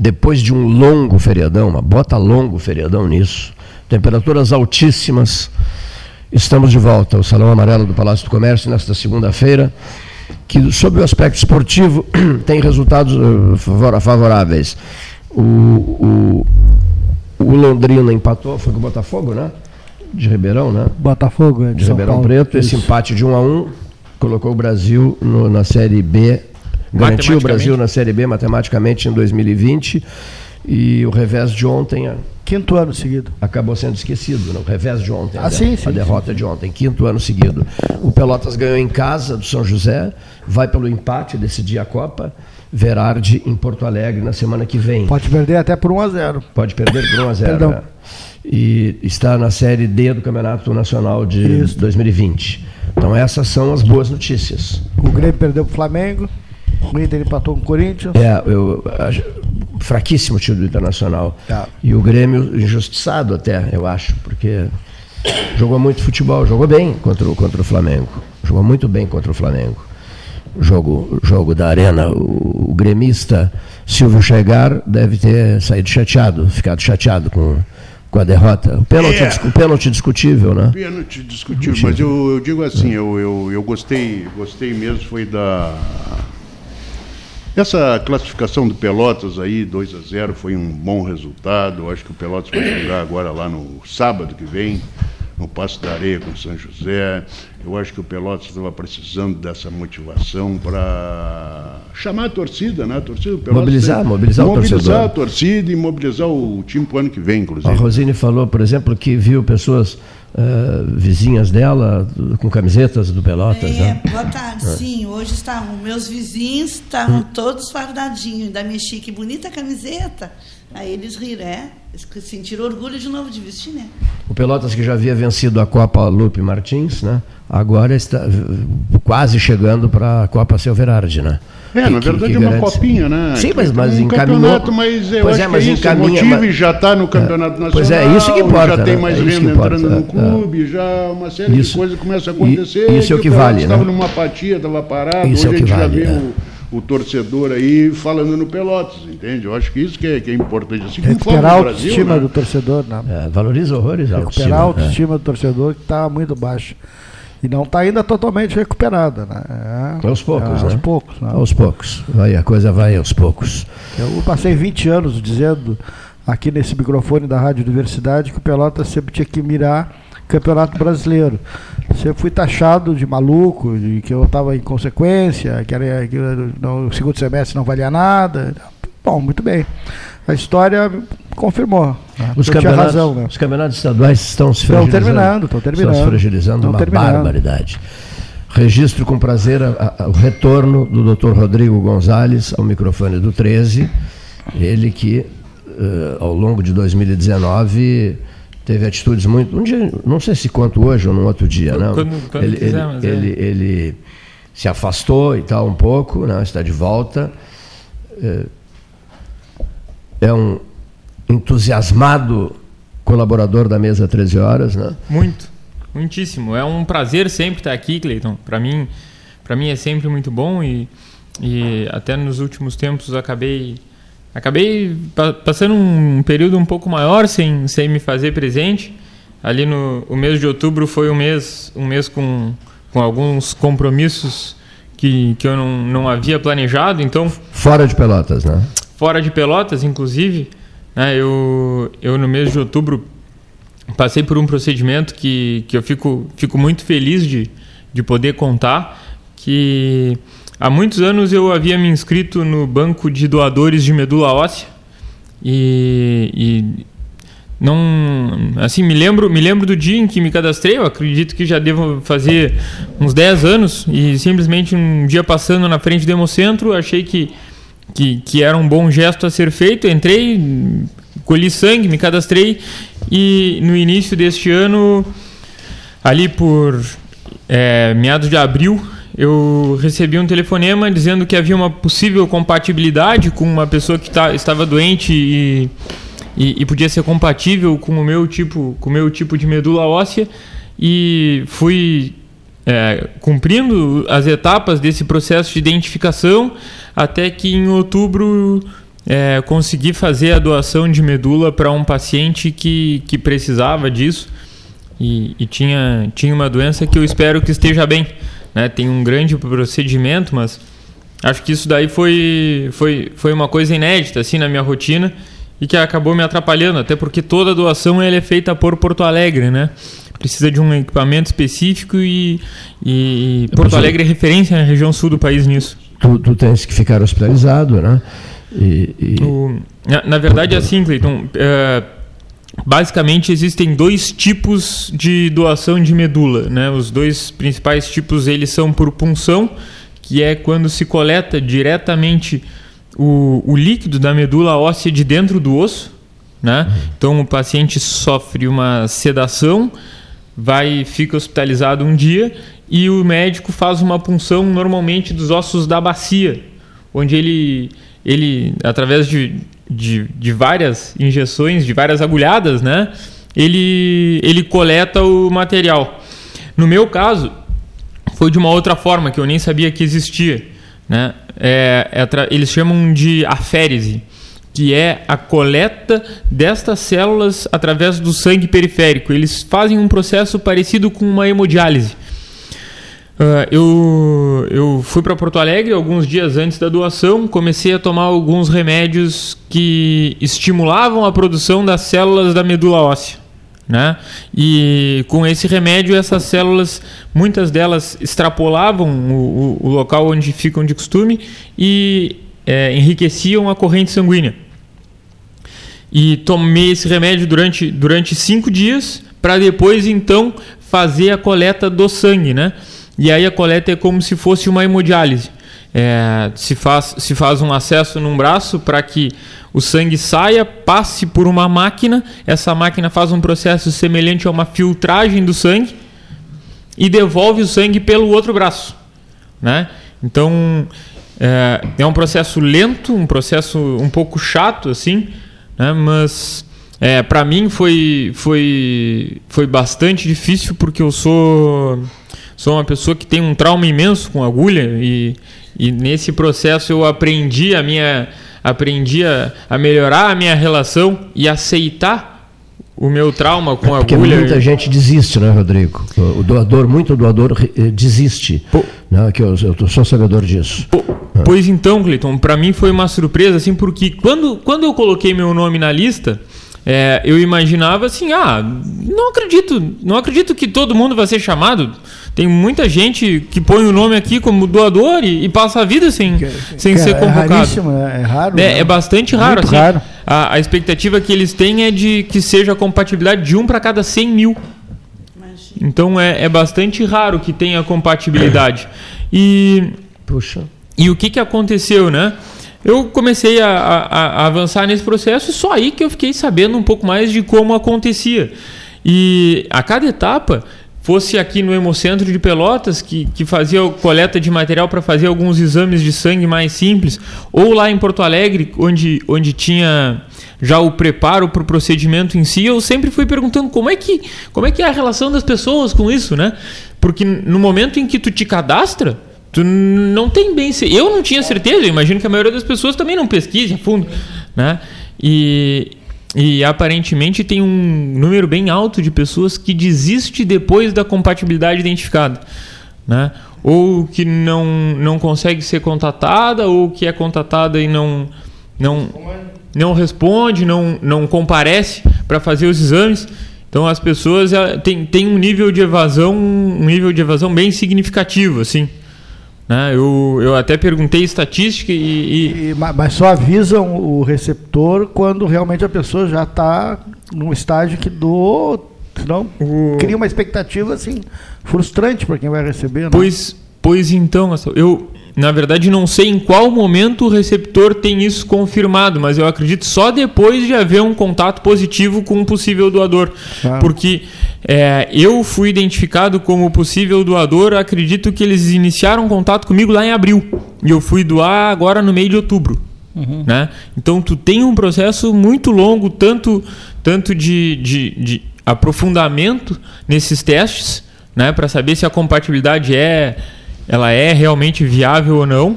depois de um longo feriadão, uma bota longo feriadão nisso, temperaturas altíssimas, estamos de volta ao Salão Amarelo do Palácio do Comércio nesta segunda-feira, que, sob o aspecto esportivo, tem resultados uh, favoráveis. O, o, o Londrina empatou, foi com o Botafogo, né? De Ribeirão, né? Botafogo, é de, de Ribeirão Paulo, Preto. Esse empate de 1 a 1 colocou o Brasil no, na Série B, garantiu o Brasil na Série B matematicamente em 2020. E o revés de ontem. Quinto ano seguido. Acabou sendo esquecido, né? o revés de ontem. Ah, a, sim, sim, a derrota sim. de ontem, quinto ano seguido. O Pelotas ganhou em casa do São José, vai pelo empate decidir a Copa. Verardi em Porto Alegre na semana que vem. Pode perder até por 1 a 0. Pode perder por 1 a 0. Perdão. É. E está na série D do Campeonato Nacional de Isso. 2020. Então essas são as boas notícias. O Grêmio perdeu para o Flamengo. O Inter empatou com o Corinthians. É, eu, fraquíssimo time do Internacional. Tá. E o Grêmio injustiçado até, eu acho, porque jogou muito futebol, jogou bem contra o, contra o Flamengo. Jogou muito bem contra o Flamengo. Jogo, jogo da Arena, o, o gremista Silvio Chegar deve ter saído chateado, ficado chateado com, com a derrota. O pênalti, é. o pênalti discutível, né? Pênalti discutível, mas eu, eu digo assim, eu, eu, eu gostei, gostei mesmo, foi da essa classificação do Pelotas aí, 2 a 0 foi um bom resultado. Eu acho que o Pelotas vai jogar agora lá no sábado que vem, no Passo da Areia com o São José. Eu acho que o Pelotas estava precisando dessa motivação para chamar a torcida, né? A torcida do Pelotas mobilizar, tem, mobilizar, mobilizar o torcedor. a torcida e mobilizar o time para o ano que vem, inclusive. A Rosine falou, por exemplo, que viu pessoas Uh, vizinhas dela com camisetas do Pelotas. É, né? boa tarde. É. Sim, hoje estavam. Meus vizinhos estavam hum. todos fardadinhos, ainda mexi, que bonita camiseta. Aí eles riram, é, sentiram orgulho de novo de vestir, né? O Pelotas que já havia vencido a Copa Lupe Martins, né? Agora está quase chegando para a Copa Silverardi, né? É, na verdade que é uma copinha, né? Sim, mas, mas um encaminhou. Mas eu pois acho é, mas que é isso, encaminha, o mas... já está no campeonato nacional. Pois é, isso que importa. Já tem né? mais é renda entrando no é, clube, já uma série isso, de coisas começa a acontecer. Isso é o que, vale, Estava né? numa apatia, estava parado, isso hoje é a gente vale, já vê o, torcedor aí falando no Pelotas, entende? Eu acho que isso que é, que é importante. Assim Recuperar a autoestima né? do torcedor, né? É, valoriza horrores a autoestima. Recuperar a autoestima do torcedor que está muito baixa. E não está ainda totalmente recuperada. Né? É, aos poucos, é, né? Aos poucos. Né? Aos poucos. Vai, a coisa vai aos poucos. Eu passei 20 anos dizendo aqui nesse microfone da Rádio Universidade que o Pelotas sempre tinha que mirar Campeonato Brasileiro. Sempre fui taxado de maluco, de que eu estava em consequência, que, era, que no segundo semestre não valia nada. Bom, muito bem a história confirmou. Né? Os, campeonatos, razão, né? os campeonatos estaduais estão se fragilizando. Estão terminando, estão terminando. Estão se fragilizando, uma terminando. barbaridade. Registro com prazer a, a, o retorno do Dr. Rodrigo Gonzalez ao microfone do 13, ele que uh, ao longo de 2019 teve atitudes muito. Um dia, não sei se quanto hoje ou num outro dia, não. Quando, quando ele, quisermos, ele, é. ele, ele, se afastou e tal um pouco, né? está de volta. Uh, é um entusiasmado colaborador da mesa 13 horas, né? Muito, muitíssimo. É um prazer sempre estar aqui, Cleiton. Para mim, para mim é sempre muito bom e, e até nos últimos tempos acabei acabei passando um período um pouco maior sem, sem me fazer presente. Ali no o mês de outubro foi um mês um mês com, com alguns compromissos que, que eu não, não havia planejado, então fora de Pelotas, né? fora de Pelotas, inclusive, né, eu, eu no mês de outubro passei por um procedimento que, que eu fico, fico muito feliz de, de poder contar, que há muitos anos eu havia me inscrito no banco de doadores de medula óssea e, e não assim me lembro me lembro do dia em que me cadastrei eu acredito que já devo fazer uns 10 anos e simplesmente um dia passando na frente do hemocentro achei que que, que era um bom gesto a ser feito. Entrei, colhi sangue, me cadastrei e no início deste ano, ali por é, meados de abril, eu recebi um telefonema dizendo que havia uma possível compatibilidade com uma pessoa que tá, estava doente e, e, e, podia ser compatível com o meu tipo, com o meu tipo de medula óssea e fui é, cumprindo as etapas desse processo de identificação até que em outubro é, consegui fazer a doação de medula para um paciente que, que precisava disso e, e, tinha, tinha uma doença que eu espero que esteja bem. Né? Tem um grande procedimento, mas acho que isso daí foi, foi, foi uma coisa inédita assim na minha rotina e que acabou me atrapalhando, até porque toda doação ela é feita por Porto Alegre, né? Precisa de um equipamento específico e, e Porto Alegre é referência na região sul do país nisso. Tu, tu tens que ficar hospitalizado, né? E, e... O, na, na, verdade, é assim, Cleiton. É, basicamente, existem dois tipos de doação de medula. Né? Os dois principais tipos eles são por punção, que é quando se coleta diretamente o, o líquido da medula óssea de dentro do osso. Né? Então, o paciente sofre uma sedação, vai fica hospitalizado um dia e o médico faz uma punção normalmente dos ossos da bacia, onde ele ele, através de, de, de, várias injeções, de várias agulhadas, né? Ele, ele coleta o material. No meu caso, foi de uma outra forma que eu nem sabia que existia. Né? É, é, eles chamam de aférese, que é a coleta destas células através do sangue periférico. Eles fazem um processo parecido com uma hemodiálise. Uh, eu, eu fui para Porto Alegre alguns dias antes da doação, comecei a tomar alguns remédios que estimulavam a produção das células da medula óssea. Né? E com esse remédio, essas células, muitas delas extrapolavam o, o, local onde ficam de costume e é, enriqueciam a corrente sanguínea. E tomei esse remédio durante, durante cinco dias para depois então fazer a coleta do sangue, né? E aí a coleta é como se fosse uma hemodiálise. É, se, faz, se faz um acesso num braço para que o sangue saia, passe por uma máquina, essa máquina faz um processo semelhante a uma filtragem do sangue e devolve o sangue pelo outro braço. Né? Então é, é um processo lento, um processo um pouco chato, assim, né? mas é, para mim foi, foi, foi bastante difícil porque eu sou sou uma pessoa que tem um trauma imenso com agulha e, e nesse processo eu aprendi a minha aprendi a, a melhorar a minha relação e aceitar o meu trauma com é porque agulha. muita gente desiste, né, Rodrigo? O doador, muito doador eh, desiste. Pô, né, que eu, eu sou sabedor disso. Pô, ah. Pois então, Cleiton, para mim foi uma surpresa, assim, porque quando, quando eu coloquei meu nome na lista, é, eu imaginava assim, ah, não acredito, não acredito que todo mundo vai ser chamado. Tem muita gente que põe o nome aqui como doador e, e passa a vida sem, que, sem que ser é convocado. É é, raro. É, né? é bastante raro. Assim, raro. A, a, expectativa que eles têm é de que seja a compatibilidade de um para cada 100 mil. Então é, é bastante raro que tenha compatibilidade. E, Puxa. e o que, que aconteceu, né? Eu comecei a, a, a, avançar nesse processo e só aí que eu fiquei sabendo um pouco mais de como acontecia. E a cada etapa fosse aqui no Hemocentro de Pelotas, que, que fazia coleta de material para fazer alguns exames de sangue mais simples, ou lá em Porto Alegre, onde, onde tinha já o preparo para o procedimento em si, eu sempre fui perguntando como é, que, como é que é a relação das pessoas com isso, né? Porque no momento em que tu te cadastra, tu não tem bem... Eu não tinha certeza, eu imagino que a maioria das pessoas também não pesquise a fundo, né? E, e aparentemente tem um número bem alto de pessoas que desiste depois da compatibilidade identificada. Né? Ou que não, não consegue ser contatada, ou que é contatada e não, não, não responde, não, não comparece para fazer os exames. Então as pessoas têm, têm um nível de evasão, um nível de evasão bem significativo, assim. Né? Eu, eu até perguntei estatística e, e... e mas só avisam o receptor quando realmente a pessoa já está num estágio que do senão o... cria uma expectativa assim frustrante para quem vai receber. Né? Pois, pois então, eu na verdade, não sei em qual momento o receptor tem isso confirmado, mas eu acredito só depois de haver um contato positivo com um possível doador. Ah. Porque é, eu fui identificado como possível doador, acredito que eles iniciaram contato comigo lá em abril. E eu fui doar agora no meio de outubro. Uhum. Né? Então tu tem um processo muito longo, tanto, tanto de, de, de aprofundamento nesses testes, né? para saber se a compatibilidade é ela é realmente viável ou não.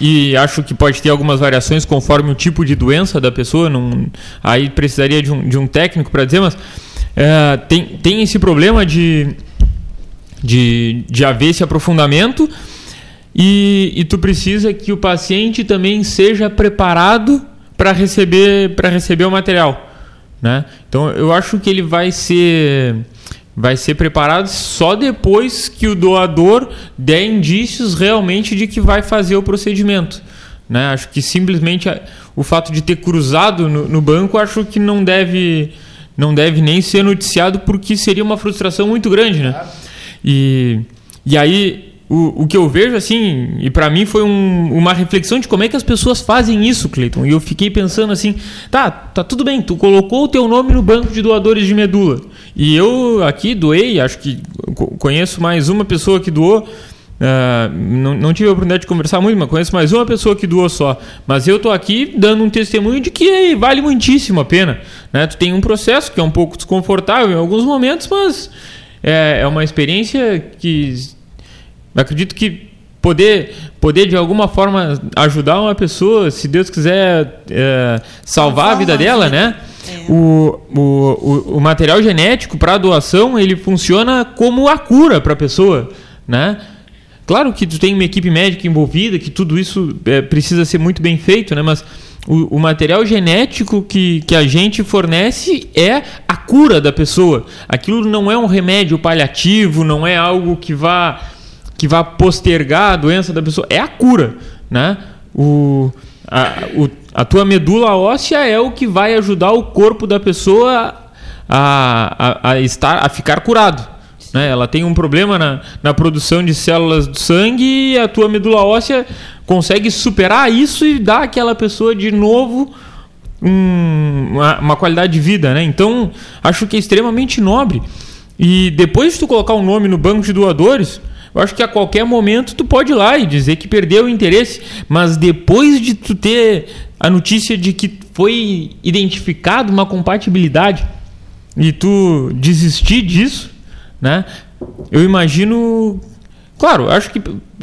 e acho que pode ter algumas variações conforme o tipo de doença da pessoa. Não, aí precisaria de um, de um técnico para dizer, mas é, tem, tem esse problema de, de, de haver esse aprofundamento e, e tu precisa que o paciente também seja preparado para receber, receber o material. Né? Então eu acho que ele vai ser vai ser preparado só depois que o doador der indícios realmente de que vai fazer o procedimento. Né? Acho que simplesmente o fato de ter cruzado no, no, banco, acho que não deve, não deve nem ser noticiado, porque seria uma frustração muito grande. Né? E, e aí o, o que eu vejo, assim, e para mim foi um, uma reflexão de como é que as pessoas fazem isso, Cleiton. E eu fiquei pensando assim, tá, tá tudo bem, tu colocou o teu nome no banco de doadores de medula. E eu aqui doei, acho que conheço mais uma pessoa que doou. Uh, não, não, tive a oportunidade de conversar muito, mas conheço mais uma pessoa que doou só. Mas eu estou aqui dando um testemunho de que vale muitíssimo a pena. Né? Tu tem um processo que é um pouco desconfortável em alguns momentos, mas é, é uma experiência que acredito que poder, poder de alguma forma ajudar uma pessoa, se Deus quiser é, salvar a vida dela, né? É. O, o, o, material genético para doação ele funciona como a cura para a pessoa, né? Claro que tu tem uma equipe médica envolvida, que tudo isso é, precisa ser muito bem feito, né? Mas o, o, material genético que, que a gente fornece é a cura da pessoa. Aquilo não é um remédio paliativo, não é algo que vá que vai postergar a doença da pessoa, é a cura, né? O, a, o, a tua medula óssea é o que vai ajudar o corpo da pessoa a, a, a estar, a ficar curado. Né? Ela tem um problema na, na produção de células do sangue e a tua medula óssea consegue superar isso e dar àquela pessoa de novo um, uma, uma, qualidade de vida. Né? Então, acho que é extremamente nobre. E depois de tu colocar o um nome no banco de doadores, eu acho que a qualquer momento tu pode ir lá e dizer que perdeu o interesse, mas depois de tu ter a notícia de que foi identificado uma compatibilidade e tu desistir disso, né? Eu imagino, claro, acho que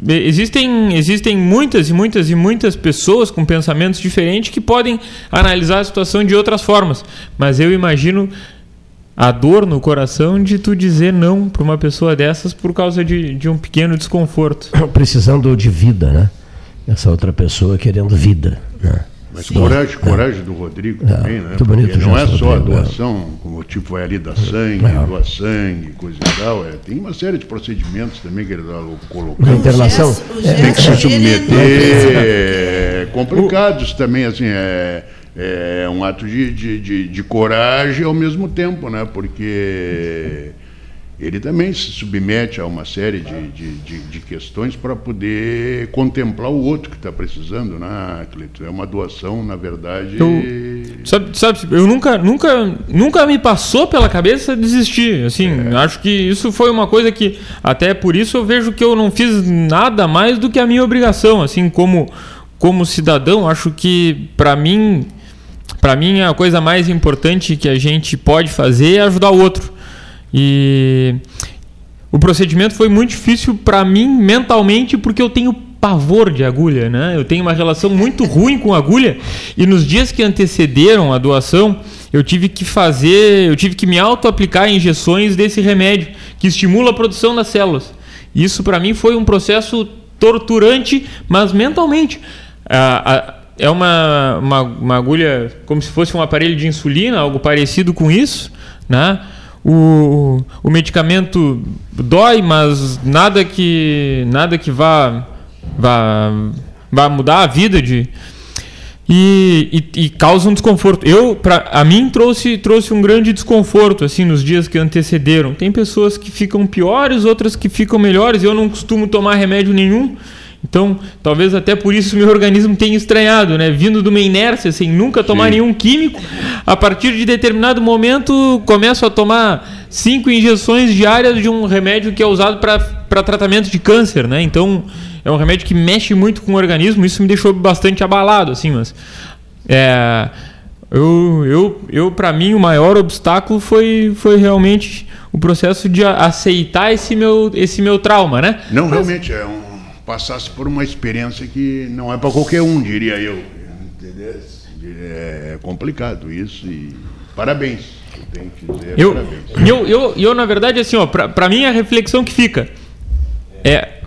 existem existem muitas e muitas e muitas pessoas com pensamentos diferentes que podem analisar a situação de outras formas, mas eu imagino a dor no coração de tu dizer não para uma pessoa dessas por causa de, de um pequeno desconforto. Precisando de vida, né? Essa outra pessoa querendo vida, né? Mas Sim. coragem, coragem do Rodrigo é, também, né? Muito bonito não é só a é. doação, como o tipo vai ali da sangue, é. doar sangue, coisa e tal. É, tem uma série de procedimentos também que ele está colocando. Na internação. tem que se submeter. É, complicados também, assim, é é um ato de, de, de, de, coragem ao mesmo tempo, né? porque ele também se submete a uma série de, de, de questões para poder contemplar o outro que está precisando, né, Cleiton? É uma doação, na verdade. Eu, sabe, sabe, eu nunca, nunca, nunca me passou pela cabeça desistir. Assim, é. acho que isso foi uma coisa que, até por isso, eu vejo que eu não fiz nada mais do que a minha obrigação, assim, como, como cidadão. Acho que, para mim, para mim, a coisa mais importante que a gente pode fazer é ajudar o outro. E o procedimento foi muito difícil para mim mentalmente porque eu tenho pavor de agulha, né? Eu tenho uma relação muito ruim com agulha e nos dias que antecederam a doação, eu tive que fazer, eu tive que me auto-aplicar injeções desse remédio que estimula a produção das células. Isso para mim foi um processo torturante, mas mentalmente. É uma, uma, uma, agulha como se fosse um aparelho de insulina, algo parecido com isso, né? O, o medicamento dói, mas nada que nada que vá vá, vá mudar a vida de e, e, e causa um desconforto. Eu, para a mim trouxe trouxe um grande desconforto assim nos dias que antecederam. Tem pessoas que ficam piores, outras que ficam melhores. Eu não costumo tomar remédio nenhum. Então, talvez até por isso meu organismo tenha estranhado, né? Vindo de uma inércia, sem nunca tomar Sim. nenhum químico, a partir de determinado momento começo a tomar cinco injeções diárias de um remédio que é usado para tratamento de câncer, né? Então, é um remédio que mexe muito com o organismo, isso me deixou bastante abalado, assim, mas... É, eu, eu, eu para mim, o maior obstáculo foi, foi realmente o processo de aceitar esse meu, esse meu trauma, né? Não, realmente, é um passasse por uma experiência que não é para qualquer um, diria eu. É complicado isso e parabéns. Eu que dizer eu, parabéns. Eu, eu, eu, na verdade, assim, ó, para mim a reflexão que fica é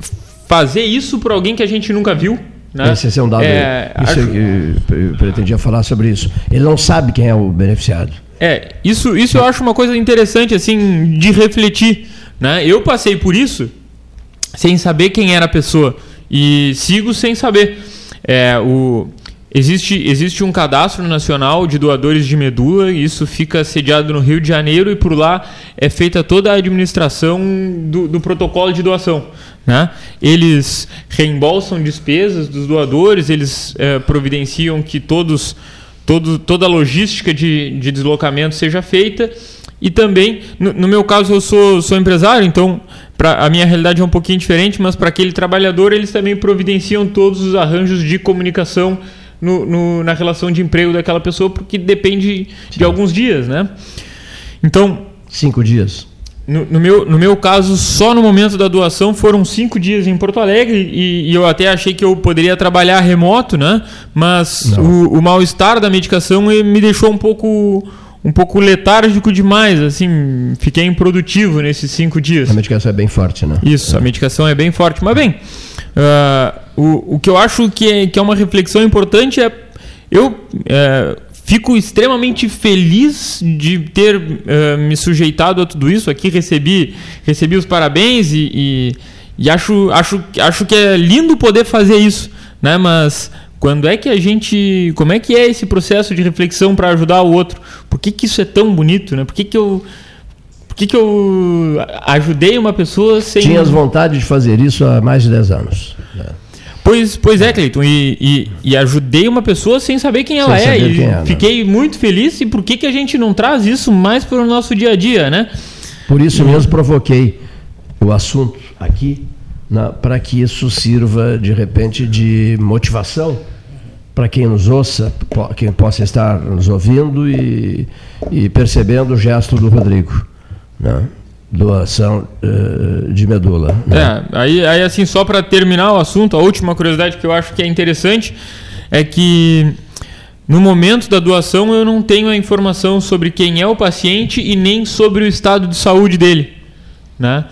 fazer isso por alguém que a gente nunca viu. Né? Esse é um dado. É, isso acho... eu pretendia falar sobre isso. Ele não sabe quem é o beneficiado. É, isso, isso eu acho uma coisa interessante assim de refletir. Né? Eu passei por isso sem saber quem era a pessoa e sigo sem saber. É, o, existe, existe um cadastro nacional de doadores de medula, isso fica sediado no Rio de Janeiro e por lá é feita toda a administração do, do protocolo de doação. Né? Eles reembolsam despesas dos doadores, eles é, providenciam que todos, todo, toda a logística de, de deslocamento seja feita. E também, no, no meu caso, eu sou, sou empresário, então pra, a minha realidade é um pouquinho diferente, mas para aquele trabalhador eles também providenciam todos os arranjos de comunicação no, no, na relação de emprego daquela pessoa, porque depende Sim. de alguns dias, né? Então... Cinco dias. No, no, meu, no meu caso, só no momento da doação foram cinco dias em Porto Alegre e, e eu até achei que eu poderia trabalhar remoto, né? Mas o, o mal-estar da medicação me deixou um pouco um pouco letárgico demais, assim, fiquei improdutivo nesses cinco dias. A medicação é bem forte, né? Isso, a medicação é bem forte. Mas bem, uh, o, o que eu acho que é, que é uma reflexão importante é eu uh, fico extremamente feliz de ter uh, me sujeitado a tudo isso. Aqui recebi, recebi os parabéns e, e, e acho, acho, acho que é lindo poder fazer isso, né? Mas quando é que a gente. Como é que é esse processo de reflexão para ajudar o outro? Por que, que isso é tão bonito, né? Por que, que eu. Por que, que eu ajudei uma pessoa sem. Tinhas vontade de fazer isso há mais de 10 anos. Né? Pois, pois é, Cleiton. E, e, e, ajudei uma pessoa sem saber quem ela sem é. E é, né? fiquei muito feliz. E por que, que a gente não traz isso mais para o nosso dia a dia, né? Por isso mesmo provoquei o assunto aqui para que isso sirva de repente de motivação para quem nos ouça, quem possa estar nos ouvindo e, e percebendo o gesto do Rodrigo. Né? Doação uh, de medula. Né? É, aí, aí assim, só para terminar o assunto, a última curiosidade que eu acho que é interessante é que no momento da doação eu não tenho a informação sobre quem é o paciente e nem sobre o estado de saúde dele. Né?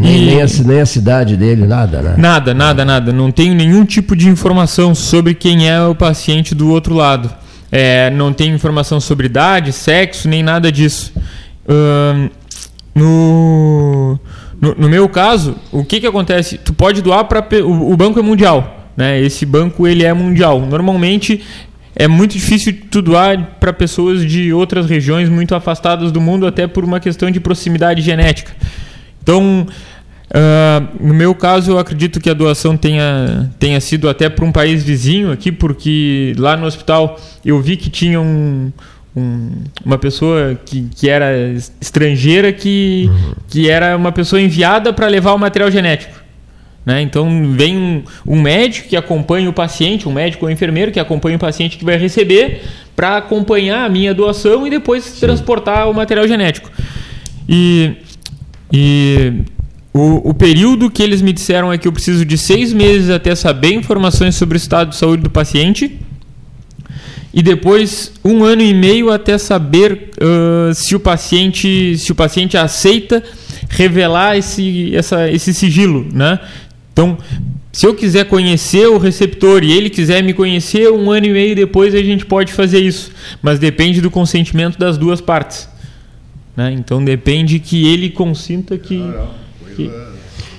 Nem, nem, a, nem, a, cidade dele, nada, né? Nada, nada, nada. Não tenho nenhum tipo de informação sobre quem é o paciente do outro lado. É, não tenho informação sobre idade, sexo, nem nada disso. Uh, no, no, no, meu caso, o que, que acontece? Tu pode doar para. O, o banco é mundial. Né? Esse banco ele é mundial. Normalmente é muito difícil tu doar para pessoas de outras regiões muito afastadas do mundo, até por uma questão de proximidade genética. Então, uh, no meu caso, eu acredito que a doação tenha, tenha sido até para um país vizinho aqui, porque lá no hospital eu vi que tinha um, um, uma pessoa que, que era estrangeira que, uhum. que era uma pessoa enviada para levar o material genético. Né? Então vem um, um, médico que acompanha o paciente, um médico ou enfermeiro que acompanha o paciente que vai receber para acompanhar a minha doação e depois Sim. transportar o material genético. E e o, o, período que eles me disseram é que eu preciso de seis meses até saber informações sobre o estado de saúde do paciente. E depois um ano e meio até saber uh, se, o paciente, se o paciente aceita revelar esse, essa, esse sigilo. Né? Então, se eu quiser conhecer o receptor e ele quiser me conhecer, um ano e meio depois a gente pode fazer isso. Mas depende do consentimento das duas partes. Né? Então depende que ele consinta que, que...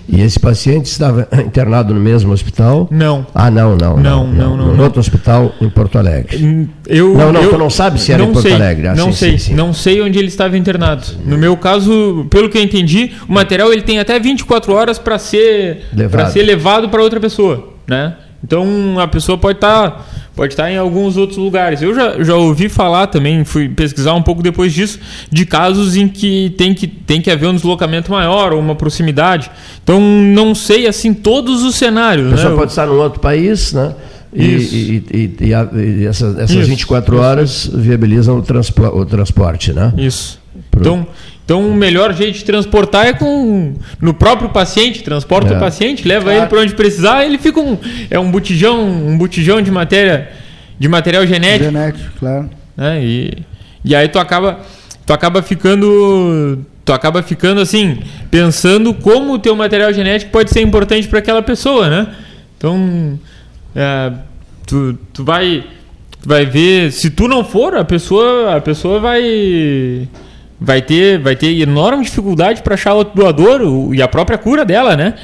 E esse paciente estava internado no mesmo hospital? Não. Ah, não, não. Não, não, não. não, no outro hospital em Porto Alegre. Eu, não, não, eu, tu não sabe se era em Porto sei, Alegre. Ah, não sim, sei, sim, sim. não sei onde ele estava internado. No meu caso, pelo que eu entendi, o material ele tem até 24 horas para ser levado. ser levado para outra pessoa, né? Então a pessoa pode estar tá pode estar em alguns outros lugares. Eu já, já ouvi falar também, fui pesquisar um pouco depois disso, de casos em que tem que, tem que haver um deslocamento maior ou uma proximidade. Então, não sei assim todos os cenários. A pessoa né? pode estar num outro país, né? E, e, e, e, a, essas, essas isso, 24 horas isso. viabilizam o, transpo, o transporte, né? Isso. Pro... Então, Então, o melhor jeito de transportar é com no próprio paciente, transporta É. o paciente, leva Claro. ele para onde precisar, ele fica um é um botijão, um botijão de matéria de material genético, Genético, claro. né? E, e aí tu acaba tu acaba ficando tu acaba ficando assim, pensando como o teu material genético pode ser importante para aquela pessoa, né? Então, é, tu, tu vai tu vai ver, se tu não for, a pessoa a pessoa vai vai ter vai ter enorme dificuldade para achar outro doador o- e a própria cura dela, né?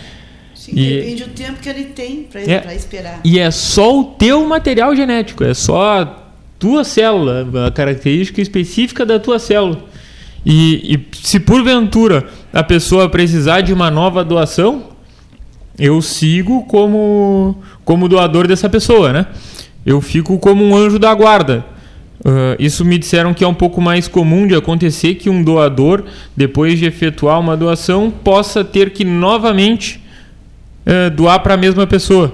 Sim, E- depende do tempo que ele tem para É. esperar. E é só o teu material genético, é só a tua célula, a característica específica da tua célula. E, e se porventura a pessoa precisar de uma nova doação, eu sigo como, como doador dessa pessoa, né? Eu fico como um anjo da guarda. Ah, isso me disseram que é um pouco mais comum de acontecer que um doador, depois de efetuar uma doação, possa ter que novamente eh, doar para a mesma pessoa.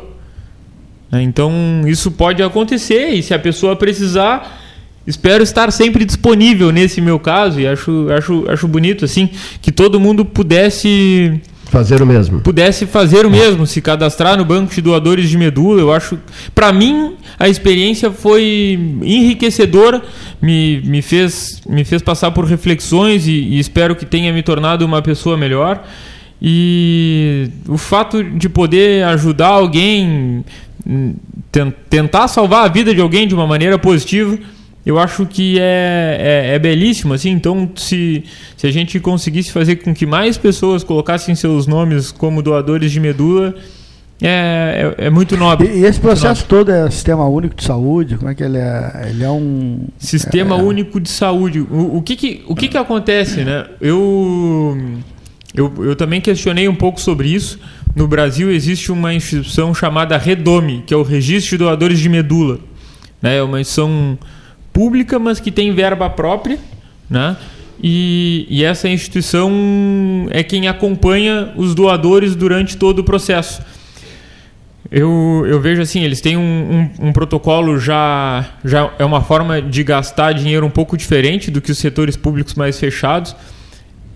Né? Então, isso pode acontecer e se a pessoa precisar, espero estar sempre disponível nesse meu caso e acho, acho, acho bonito assim que todo mundo pudesse Fazer o mesmo. pudesse fazer o mesmo, se cadastrar no banco de doadores de medula, eu acho, para mim a experiência foi enriquecedora, me, me fez me fez passar por reflexões e, e espero que tenha me tornado uma pessoa melhor. E o fato de poder ajudar alguém, hum, ten- tentar salvar a vida de alguém de uma maneira positiva, eu acho que é, é, é belíssimo, assim. Então, se, se a gente conseguisse fazer com que mais pessoas colocassem seus nomes como doadores de medula, é, é, é muito nobre. E, e esse processo todo é sistema único de saúde? Como é que ele é? Ele é um. Sistema é, Único de Saúde. O, o que, que, o que, que acontece, né? Eu, eu, eu também questionei um pouco sobre isso. No Brasil existe uma instituição chamada Redome, que é o Registro de Doadores de Medula. Né? É uma instituição pública, mas que tem verba própria. Né? E, e essa instituição é quem acompanha os doadores durante todo o processo. Eu, eu vejo assim, eles têm um, um, um protocolo já, já é uma forma de gastar dinheiro um pouco diferente do que os setores públicos mais fechados,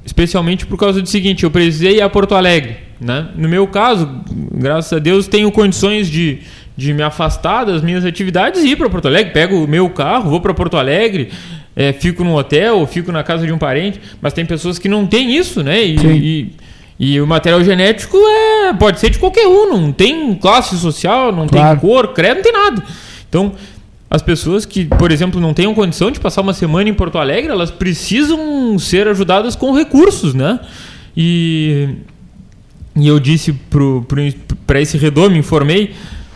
especialmente por causa do seguinte, eu precisei ir a Porto Alegre, né? No meu caso, graças a Deus, tenho condições de, de me afastar das minhas atividades e ir para Porto Alegre, pego o meu carro, vou para Porto Alegre, é, fico no hotel, fico na casa de um parente, mas tem pessoas que não têm isso, né? E, e, e o material genético é, pode ser de qualquer um, não tem classe social, não Claro. tem cor, credo, não tem nada. Então, as pessoas que, por exemplo, não tenham condição de passar uma semana em Porto Alegre, elas precisam ser ajudadas com recursos, né? E, e eu disse para esse redome, informei, nu-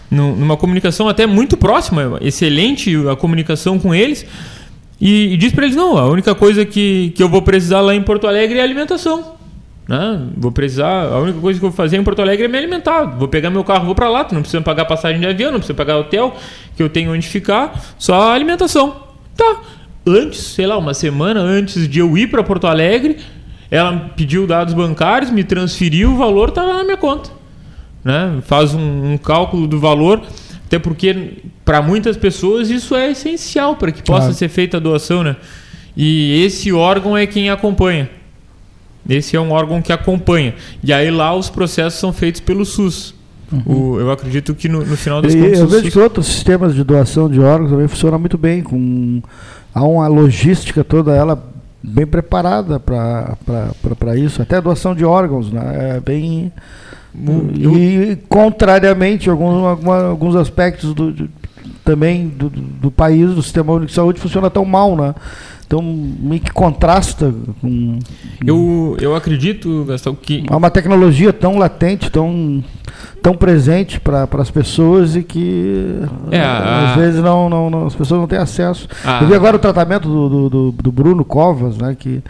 numa comunicação até muito próxima, excelente a comunicação com eles, e, e disse para eles: não, a única coisa que, que eu vou precisar lá em Porto Alegre é alimentação. Né? Vou precisar, a única coisa que eu vou fazer em Porto Alegre é me alimentar. Vou pegar meu carro, vou para lá, não precisa pagar passagem de avião, não precisa pagar hotel, que eu tenho onde ficar, só alimentação. Tá. Antes, sei lá, uma semana antes de eu ir para Porto Alegre, ela pediu dados bancários, me transferiu, o valor estava na minha conta. Né? Faz um, um cálculo do valor, até porque para muitas pessoas isso é essencial para que possa Claro. ser feita a doação, né? E esse órgão é quem acompanha. Esse é um órgão que acompanha. E aí lá os processos são feitos pelo SUS. O- eu acredito que no, no final das E contas eu vejo SUS que outros sistemas de doação de órgãos também funcionam muito bem, com há uma logística toda ela bem preparada para isso, até a doação de órgãos, né? É bem eu- e contrariamente alguma- alguns aspectos do, de- também do, do- país, do sistema único de saúde funciona tão mal, né? Então meio que contrasta com eu, eu acredito, Gastão, que Há uma tecnologia tão latente, tão, tão presente para as pessoas e que É, a- às vezes não, não, não- as pessoas não têm acesso. a- Eu vi agora o tratamento do, do, do- do Bruno Covas, né, que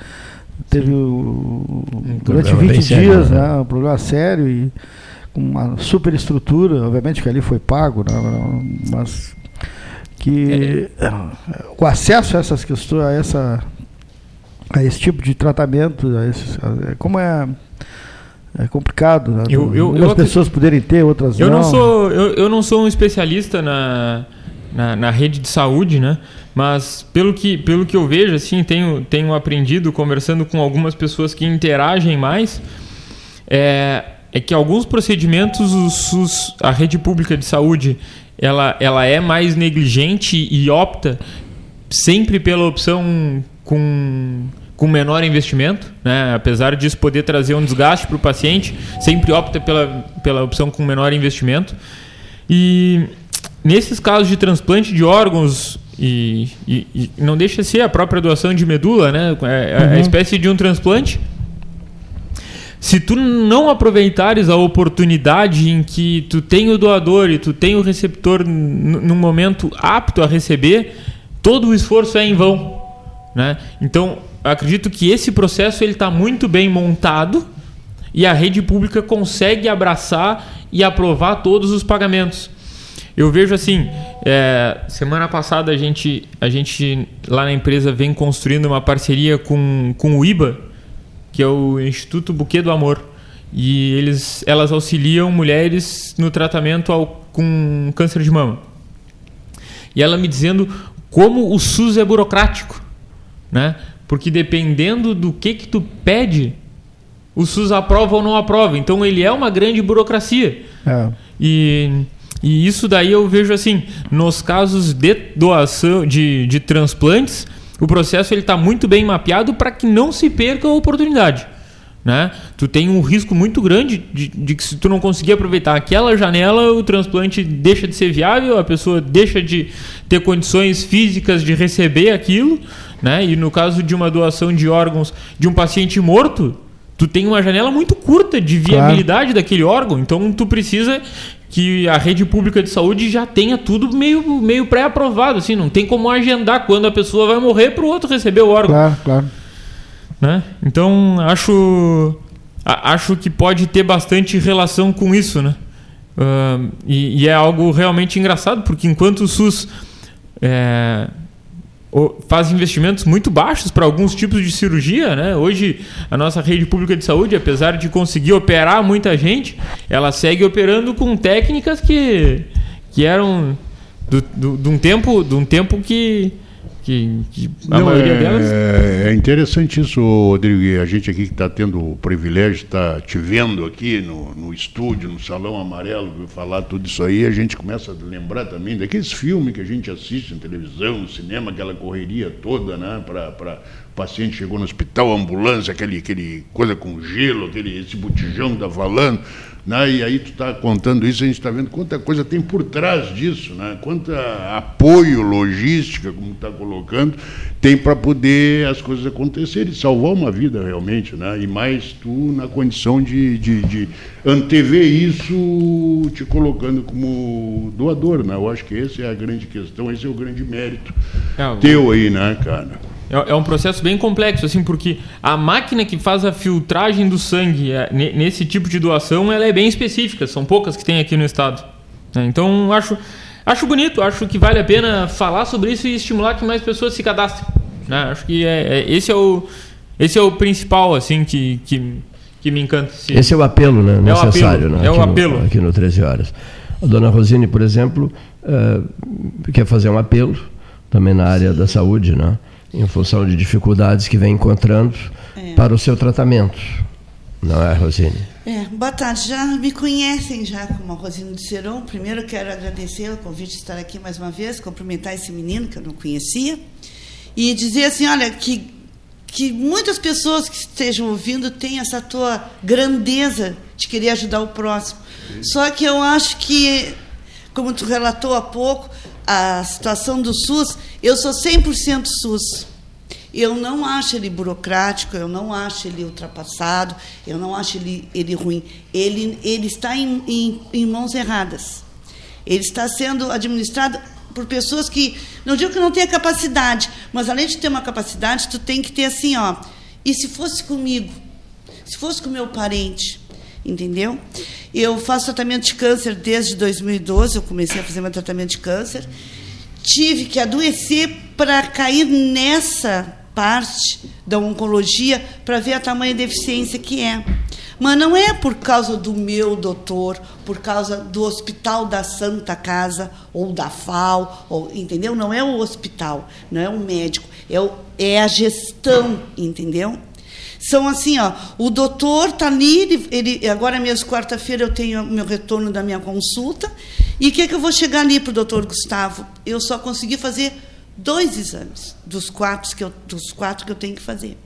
teve o, durante problema 20 bem sério, dias, né? né, um problema sério e com uma super estrutura, obviamente que ali foi pago, né, mas que o acesso a essas questões, a essa a esse tipo de tratamento, a esses, a- como é é complicado, né? Eu- eu- Algumas eu pessoas poderem ter, outras Eu não. não sou, eu, eu não sou um especialista na, na, na, rede de saúde, né? Mas pelo que, pelo que eu vejo, assim, tenho, tenho aprendido conversando com algumas pessoas que interagem mais, é, é que alguns procedimentos a rede pública de saúde, ela, ela é mais negligente e opta sempre pela opção com com menor investimento, né? apesar disso poder trazer um desgaste para o paciente, sempre opta pela, pela opção com menor investimento. E nesses casos de transplante de órgãos, e, e, e não deixa de ser a própria doação de medula, né? é, é uhum. a espécie de um transplante, se tu não aproveitares a oportunidade em que tu tem o doador e tu tem o receptor num momento apto a receber, todo o esforço é em vão. Né? Então, acredito que esse processo ele está muito bem montado e a rede pública consegue abraçar e aprovar todos os pagamentos. Eu vejo assim, é, semana passada a gente, a gente lá na empresa vem construindo uma parceria com, com o IBA, que é o Instituto Buquê do Amor. E eles, elas auxiliam mulheres no tratamento ao, com câncer de mama. E ela me dizendo como o SUS é burocrático, né? Porque dependendo do que que tu pede, o SUS aprova ou não aprova. Então ele é uma grande burocracia. É. E, e isso daí eu vejo assim, nos casos de doação de, de transplantes, o processo ele está muito bem mapeado para que não se perca a oportunidade. Né? Tu tem um risco muito grande de, de, que se tu não conseguir aproveitar aquela janela, o transplante deixa de ser viável, a pessoa deixa de ter condições físicas de receber aquilo, né? E no caso de uma doação de órgãos de um paciente morto, tu tem uma janela muito curta de viabilidade claro. daquele órgão, então tu precisa que a rede pública de saúde já tenha tudo meio, meio pré-aprovado, assim, não tem como agendar quando a pessoa vai morrer para o outro receber o órgão. Claro, claro. Né? Então, acho, acho que pode ter bastante relação com isso, né? Uh, e, e, é algo realmente engraçado, porque enquanto o SUS é, faz investimentos muito baixos para alguns tipos de cirurgia, né? Hoje a nossa rede pública de saúde, apesar de conseguir operar muita gente, ela segue operando com técnicas que, que eram do, do, de um tempo, de um tempo que que, que Não, maioria é, delas. É interessante isso, Rodrigo. E a gente aqui que está tendo o privilégio de estar tá te vendo aqui no, no estúdio, no Salão Amarelo, falar tudo isso aí, a gente começa a lembrar também daqueles filmes que a gente assiste na televisão, no cinema, aquela correria toda, né? Para o paciente chegou no hospital, ambulância, aquele, aquele coisa com gelo, aquele, esse botijão da falando. Né? E aí tu está contando isso, a gente está vendo quanta coisa tem por trás disso, né? quanto apoio, logística, como está colocando, tem para poder as coisas acontecerem, salvar uma vida realmente, né? e mais tu na condição de, de, de antever isso, te colocando como doador. Né? Eu acho que essa é a grande questão, esse é o grande mérito é, teu aí, né, cara? É, é um processo bem complexo, assim, porque a máquina que faz a filtragem do sangue é, nesse tipo de doação, ela é bem específica. São poucas que tem aqui no estado. Né? Então, acho, acho bonito, acho que vale a pena falar sobre isso e estimular que mais pessoas se cadastrem. Né? Acho que é, é, esse é o esse é o principal, assim, que, que, que me encanta. Esse, esse é o apelo né, necessário, é o apelo, né? É o apelo. No, aqui no 13 Horas. A dona Rosine, por exemplo, uh, quer fazer um apelo também na área da saúde, né? Em função de dificuldades que vem encontrando é. para o seu tratamento. Não é, Rosine? É, boa tarde. Já me conhecem já como a Rosine de Seron. Primeiro quero agradecer o convite de estar aqui mais uma vez, cumprimentar esse menino que eu não conhecia e dizer assim, olha, que que muitas pessoas que estejam ouvindo têm essa tua grandeza de querer ajudar o próximo. Sim. Só que eu acho que, como tu relatou há pouco, a situação do SUS, eu sou 100% SUS. Eu não acho ele burocrático, eu não acho ele ultrapassado, eu não acho ele, ele ruim. Ele, ele está em, em, em mãos erradas. Ele está sendo administrado por pessoas que, não digo que não tenha capacidade, mas além de ter uma capacidade, tu tem que ter assim, ó, e se fosse comigo? Se fosse com meu parente? Entendeu? Eu faço tratamento de câncer desde 2012, eu comecei a fazer meu tratamento de câncer. Tive que adoecer para cair nessa parte da oncologia para ver a tamanha deficiência que é. Mas não é por causa do meu doutor, por causa do hospital da Santa Casa ou da FAO, ou, entendeu? Não é o hospital, não é o médico, é, o, é a gestão, entendeu? São assim, ó, o doutor está ali, ele, ele, agora mesmo, quarta-feira, eu tenho meu retorno da minha consulta, e o que, é que eu vou chegar ali para o doutor Gustavo? Eu só consegui fazer dois exames dos quatro que eu, dos quatro que eu tenho que fazer.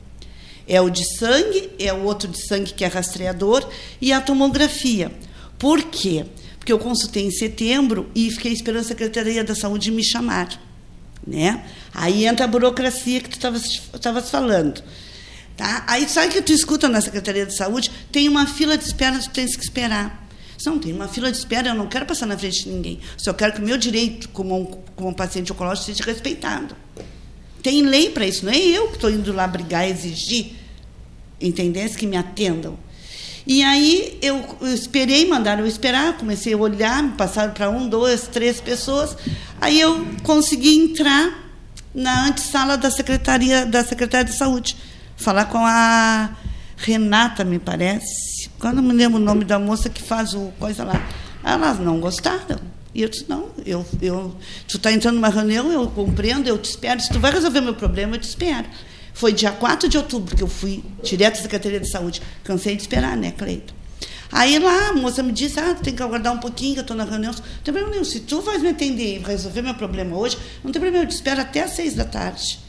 É o de sangue, é o outro de sangue que é rastreador, e a tomografia. Por quê? Porque eu consultei em setembro e fiquei esperando a Secretaria da Saúde me chamar. Né? Aí entra a burocracia que tu estavas falando. Tá? Aí sabe que tu escuta na Secretaria de Saúde? Tem uma fila de espera, tu tens que esperar. Não, tem uma fila de espera, eu não quero passar na frente de ninguém. Só quero que o meu direito como um, como um paciente oncológico seja respeitado. Tem lei para isso, não é eu que estou indo lá brigar, exigir, entendesse que me atendam. E aí eu, esperei, mandaram eu esperar, comecei a olhar, me passaram para um, dois, três pessoas. Aí eu consegui entrar na antessala da Secretaria da Secretaria de Saúde falar com a Renata, me parece. Quando me lembro o nome da moça que faz o coisa lá. Elas não gostaram. E eu disse, não, eu, eu, tu está entrando numa reunião, eu compreendo, eu te espero. Se tu vai resolver meu problema, eu te espero. Foi dia 4 de outubro que eu fui direto à Secretaria de Saúde. Cansei de esperar, né, Cleito? Aí lá a moça me disse, ah, tem que aguardar um pouquinho, que eu estou na reunião. Não tem problema nenhum. Se tu vais me atender e resolver meu problema hoje, não tem problema, eu te espero até às seis da tarde.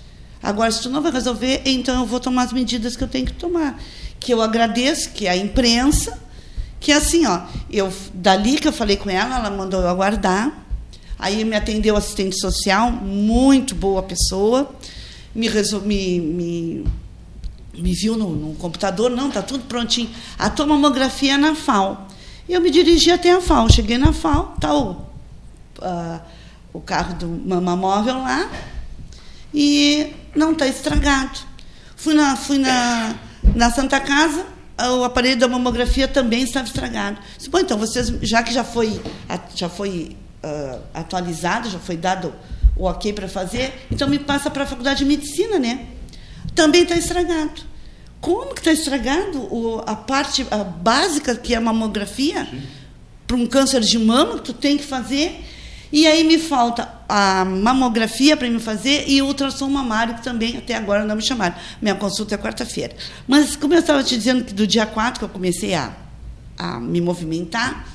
Agora, se tu não vai resolver, então eu vou tomar as medidas que eu tenho que tomar. Que eu agradeço, que é a imprensa, que é assim, ó, eu, dali que eu falei com ela, ela mandou eu aguardar. Aí me atendeu assistente social, muito boa pessoa, me, me, me, me viu no, no, computador, não, está tudo prontinho. A tua mamografia é na FAO. Eu me dirigi até a FAO, cheguei na FAO, está o, uh, o carro do mamamóvel lá, e não, está estragado. Fui na, fui na, na Santa Casa, o aparelho da mamografia também estava estragado. Disse, Bom, então vocês, já que já foi, já foi uh, atualizado, já foi dado o ok para fazer, então me passa para a faculdade de medicina, né? Também está estragado. Como que está estragado o, a parte a básica que é a mamografia para um câncer de mama que tu tem que fazer? E aí me falta a mamografia para me fazer e o ultrassom mamário, que também até agora não me chamaram. Minha consulta é quarta-feira. Mas, como eu estava te dizendo que do dia 4 que eu comecei a, a me movimentar,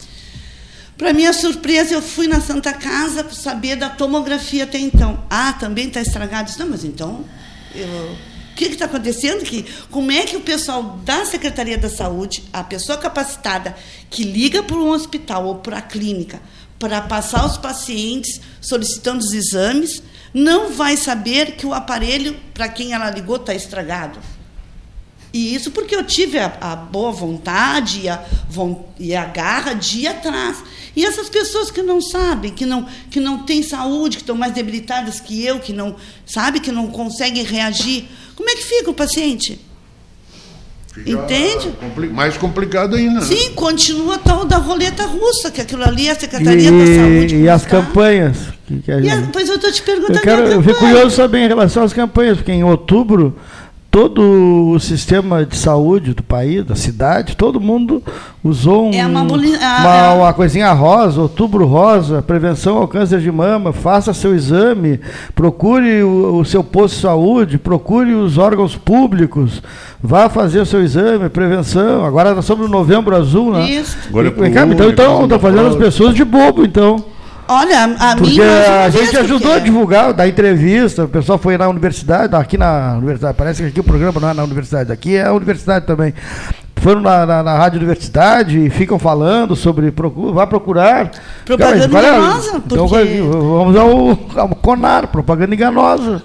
para minha surpresa, eu fui na Santa Casa saber da tomografia até então. Ah, também está estragado. Não, mas então, eu, o que está acontecendo? Que, como é que o pessoal da Secretaria da Saúde, a pessoa capacitada que liga para um hospital ou para a clínica, para passar aos pacientes solicitando os exames, não vai saber que o aparelho para quem ela ligou está estragado. E isso porque eu tive a, a boa vontade e a, e a garra de ir atrás. E essas pessoas que não sabem, que não, que não têm saúde, que estão mais debilitadas que eu, que não sabe, que não conseguem reagir, como é que fica o paciente? Fica Entende? Compli mais complicado ainda. Né? Sim, continua tal da roleta russa, que aquilo ali é a Secretaria e, da Saúde. E as campanhas. Que, que gente... Pois eu estou te perguntando. Eu, quero, eu fico curioso saber em relação às campanhas, porque em outubro todo o sistema de saúde do país, da cidade, todo mundo usou um, é uma, uma, uma, coisinha rosa, outubro rosa, prevenção ao câncer de mama, faça seu exame, procure o, o seu posto de saúde, procure os órgãos públicos, vá fazer o seu exame, prevenção. Agora nós somos no novembro azul, né? Isso. Agora é então estão então, fazendo as pessoas de bobo, então. Olha, a Porque a gente ajudou a divulgar, da entrevista, o pessoal foi na universidade, aqui na universidade, parece que aqui o programa não é na universidade, aqui é a universidade também. Foram na, na, na rádio universidade e ficam falando sobre. Procura, vá procurar. Propaganda enganosa, então, porque... vamos ao, ao CONAR, propaganda enganosa.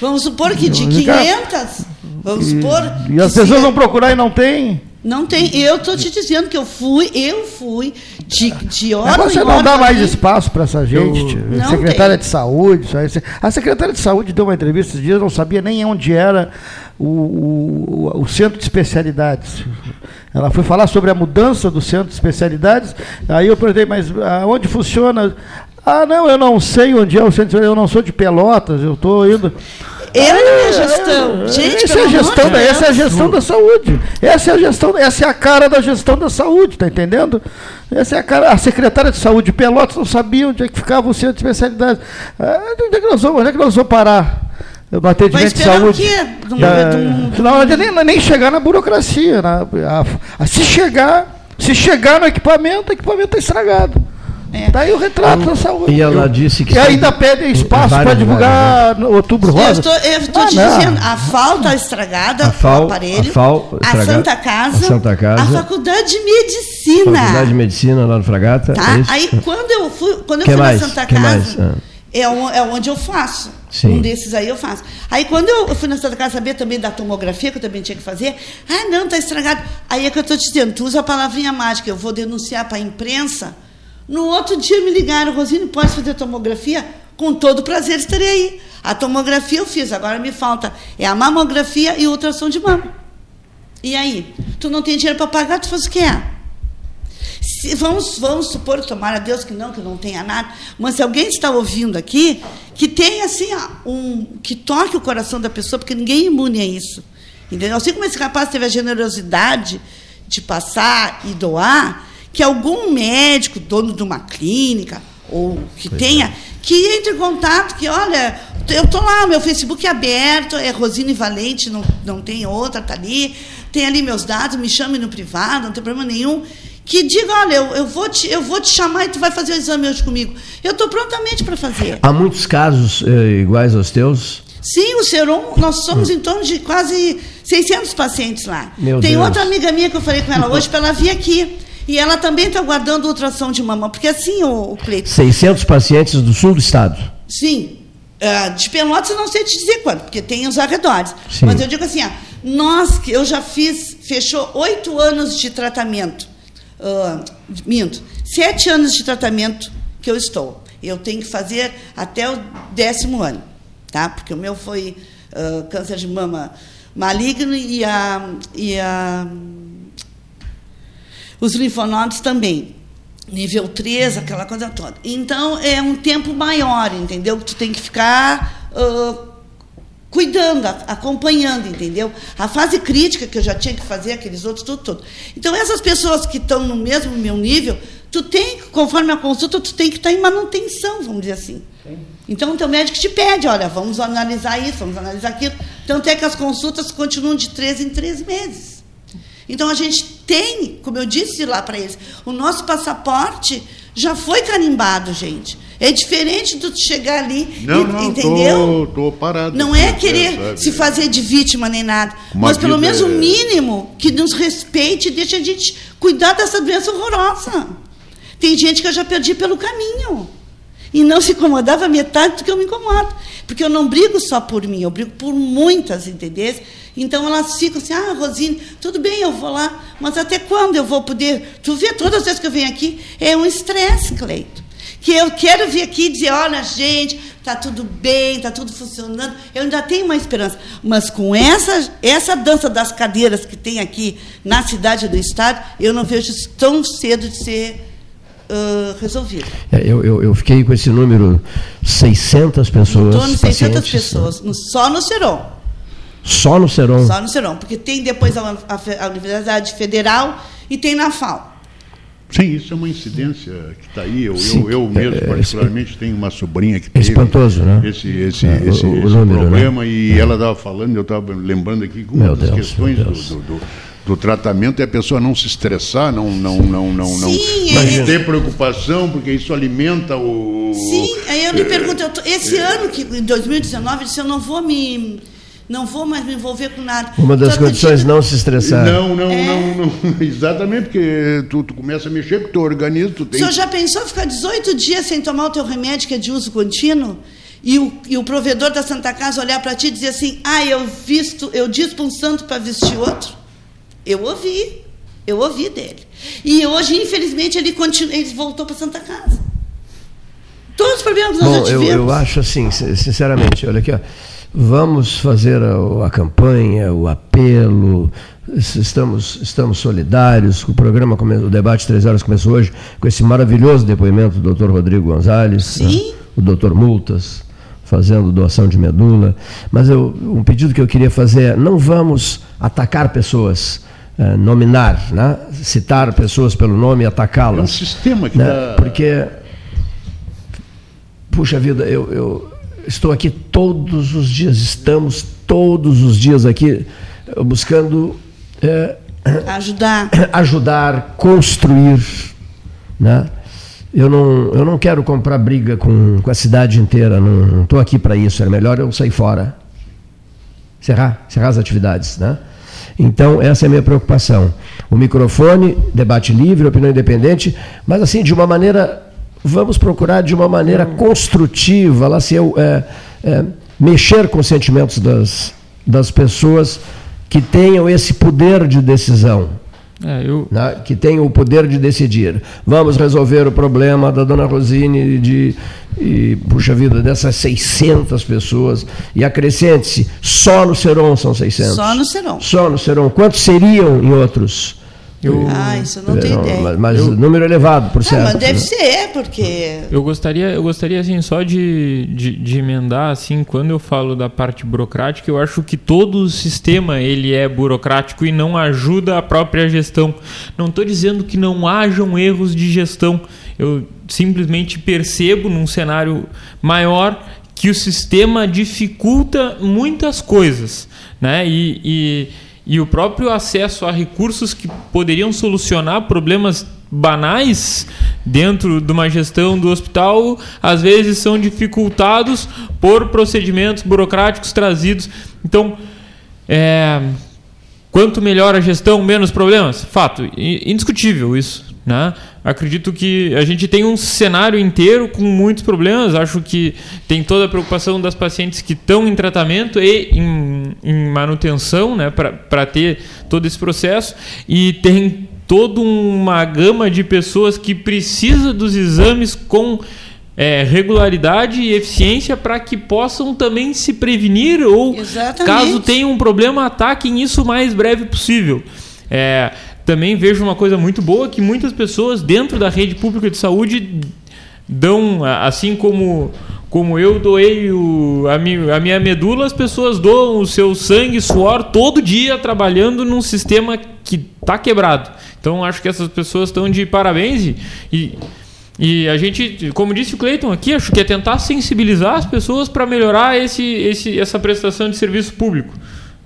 Vamos supor que de 500, vamos supor. E as pessoas vão procurar e não tem. Não tem. Eu estou te dizendo que eu fui, eu fui de, de hora Mas você não dá mais ali. espaço para essa gente. Eu, secretária tem. de saúde. A secretária de saúde deu uma entrevista esses dias, não sabia nem onde era o, o, o, centro de especialidades. Ela foi falar sobre a mudança do centro de especialidades. Aí eu perguntei, mas aonde funciona? Ah, não, eu não sei onde é o centro, eu não sou de Pelotas, eu estou indo. Eu na minha gestão. Gente, essa é a gestão, da, essa é a gestão da saúde. Essa é a gestão, essa é a cara da gestão da saúde, tá entendendo? Essa é a cara. A secretária de saúde de Pelotas não sabia onde é que ficava o centro de especialidade. Ah, onde é que nós vamos, onde é que nós vamos parar? No atendimento de saúde. quê? De Da- de Não, não, nem, nem chegar na burocracia. Na, a- a- se chegar, se chegar no equipamento, o equipamento está estragado. É. Tá aí o retrato da saúde. E ela disse que E ainda pedem espaço Várias, para divulgar no outubro Eu rosa. estou, eu estou Ah, te não. dizendo, a FAO está estragada, A FAO o aparelho, a FAO a estragada, Santa Casa, a Santa Casa, a Faculdade de Medicina. Faculdade de Medicina lá no Fragata. Tá? é? Aí quando eu fui, quando eu Que fui mais? na Santa Que Casa? Ah. é, é onde eu faço. Sim. Um desses aí eu faço. Aí quando eu fui na Santa Casa saber também da tomografia, que eu também tinha que fazer, ah, não, está estragado. Aí é que eu estou te dizendo, tu usa a palavrinha mágica, eu vou denunciar para a imprensa. No outro dia me ligaram, Rosine, pode fazer tomografia? Com todo prazer estarei aí. A tomografia eu fiz, agora me falta é a mamografia e ultrassom de mama. E aí? Tu não tem dinheiro para pagar, tu faz o que é? Se- vamos, vamos supor, tomara Deus que não, que não tenha nada, mas se alguém está ouvindo aqui, que tenha assim, um, que toque o coração da pessoa, porque ninguém é imune a isso. Entendeu? Assim como esse rapaz teve a generosidade de passar e doar, que algum médico, dono de uma clínica, ou que tenha, que entre em contato, que olha, eu estou lá, meu Facebook é aberto, é Rosine Valente, não, não tem outra, está ali, tem ali meus dados, me chame no privado, não tem problema nenhum. Que diga, olha, eu, eu, vou te, eu vou te chamar e tu vai fazer o exame hoje comigo. Eu estou prontamente para fazer. Há muitos casos eh, iguais aos teus? Sim, o Serum, nós somos em torno de quase 600 pacientes lá. Meu Tem Deus. outra amiga minha que eu falei com ela hoje para ela vir aqui. E ela também está aguardando ultrassom de mama. Porque assim, o, o Cleiton, 600 pacientes do sul do estado. Sim. ah, de Pelotas eu não sei te dizer quanto, porque tem os arredores. Sim. Mas eu digo assim, ah, nós que eu já fiz, fechou oito anos de tratamento. ah, minto, sete anos de tratamento que eu estou. Eu tenho que fazer até o décimo ano, tá? Porque o meu foi ah, câncer de mama maligno e a, e a os linfonodos também. Nível 3, aquela coisa toda. Então, é um tempo maior, entendeu? Que tu tem que ficar ah, cuidando, acompanhando, entendeu? A fase crítica que eu já tinha que fazer, aqueles outros, tudo, tudo. Então, essas pessoas que estão no mesmo meu nível, tu tem, conforme a consulta, tu tem que estar em manutenção, vamos dizer assim. Então, o teu médico te pede, olha, vamos analisar isso, vamos analisar aquilo. Tanto é que as consultas continuam de três em três meses. Então a gente tem, como eu disse lá para eles, o nosso passaporte já foi carimbado, gente. É diferente do chegar ali, Não, e- não, entendeu? tô, tô parado. Não é querer sabe? se fazer de vítima nem nada, Uma mas pelo menos o é- mínimo que nos respeite e deixe a gente cuidar dessa doença horrorosa. Tem gente que eu já perdi pelo caminho. E não se incomodava metade do que eu me incomodo. Porque eu não brigo só por mim, eu brigo por muitas, entendeu? Então elas ficam assim, ah, Rosine, tudo bem, eu vou lá, mas até quando eu vou poder? Tu vê, todas as vezes que eu venho aqui, é um estresse, Cleito. Que eu quero vir aqui e dizer, olha, gente, está tudo bem, está tudo funcionando. Eu ainda tenho uma esperança. Mas com essa, essa dança das cadeiras que tem aqui na cidade do estado, eu não vejo isso tão cedo de ser ah, resolvido. É, Eu, eu, eu fiquei com esse número, 600 pessoas. Em torno de 600 pacientes, pessoas, no- só no Seron. Só no Seron. Só no Seron. Porque tem depois a, a a Universidade Federal e tem na FAO. Sim, isso é uma incidência que está aí. Eu, Sim, eu, eu mesmo, é, é, particularmente, tenho uma sobrinha que É teve espantoso, né? esse, esse, É, o- esse, o esse número, problema e ela estava falando, eu estava lembrando aqui que uma Meu das Deus, questões do, do, do- do tratamento é a pessoa não se estressar, não, não, não, não, não, Sim, não é- ter preocupação, porque isso alimenta o. Sim, aí eu me pergunto, eu tô- esse ano, que em 2019, eu disse, eu não vou me. Não vou mais me envolver com nada. Uma das Tu condições acredita? não se estressar. Não, não, É. não, não. Exatamente, porque tu, tu começa a mexer com o teu organismo, tu O tem. senhor já pensou ficar 18 dias sem tomar o teu remédio, que é de uso contínuo? E o, e o provedor da Santa Casa olhar para ti e dizer assim: ah, eu visto, eu disse para um santo para vestir outro? Eu ouvi, eu ouvi dele. E hoje, infelizmente, ele, continua, ele voltou para Santa Casa. Todos os problemas que nós Bom, já eu, tivemos. eu acho assim, sin- sinceramente, olha aqui, ó, vamos fazer a, a campanha, o apelo, estamos, estamos solidários, o programa, come- o debate três horas começou hoje com esse maravilhoso depoimento do Dr. Rodrigo Gonzalez, Sim. né, o Dr. Multas, fazendo doação de medula. Mas eu, um pedido que eu queria fazer é: não vamos atacar pessoas. É, nominar, né? citar pessoas pelo nome e atacá-las. É um sistema que né? dá... Porque, puxa vida, eu, eu estou aqui todos os dias, estamos todos os dias aqui buscando é, ajudar, ajudar, construir, né? Eu não, eu não quero comprar briga com, com a cidade inteira, não estou aqui para isso, é melhor eu sair fora. Encerrar, encerrar as atividades, né? Então, essa é a minha preocupação. O microfone, debate livre, opinião independente, mas assim, de uma maneira, vamos procurar de uma maneira construtiva, lá se eu é, é, mexer com os sentimentos das, das pessoas que tenham esse poder de decisão. É, eu... né, que tenham o poder de decidir. Vamos resolver o problema da dona Rosine de, e, puxa vida, dessas 600 pessoas. E acrescente-se, só no Seron são 600. Só no Seron. Só no Seron. Quantos seriam em outros? Eu, ah, isso eu não tenho ideia. Mas, mas eu, número elevado, por certo. Não, mas deve ser, porque. Eu gostaria, eu gostaria assim, só de, de, de, emendar, assim, quando eu falo da parte burocrática, eu acho que todo o sistema ele é burocrático e não ajuda a própria gestão. Não estou dizendo que não hajam erros de gestão. Eu simplesmente percebo num cenário maior que o sistema dificulta muitas coisas. Né? e, e e o próprio acesso a recursos que poderiam solucionar problemas banais dentro de uma gestão do hospital às vezes são dificultados por procedimentos burocráticos trazidos. Então, é, quanto melhor a gestão, menos problemas? Fato, indiscutível isso. Né? Acredito que a gente tem um cenário inteiro com muitos problemas. Acho que tem toda a preocupação das pacientes que estão em tratamento e em, em manutenção né? para ter todo esse processo. E tem toda uma gama de pessoas que precisa dos exames com é, regularidade e eficiência para que possam também se prevenir ou, Exatamente. caso tenham um problema, ataquem isso o mais breve possível. É, também vejo uma coisa muito boa que muitas pessoas dentro da rede pública de saúde dão, assim como como eu doei o, a, minha, a minha medula, as pessoas doam o seu sangue, suor todo dia trabalhando num sistema que está quebrado. Então acho que essas pessoas estão de parabéns e, e a gente, como disse o Cleiton aqui, acho que é tentar sensibilizar as pessoas para melhorar esse, esse, essa prestação de serviço público.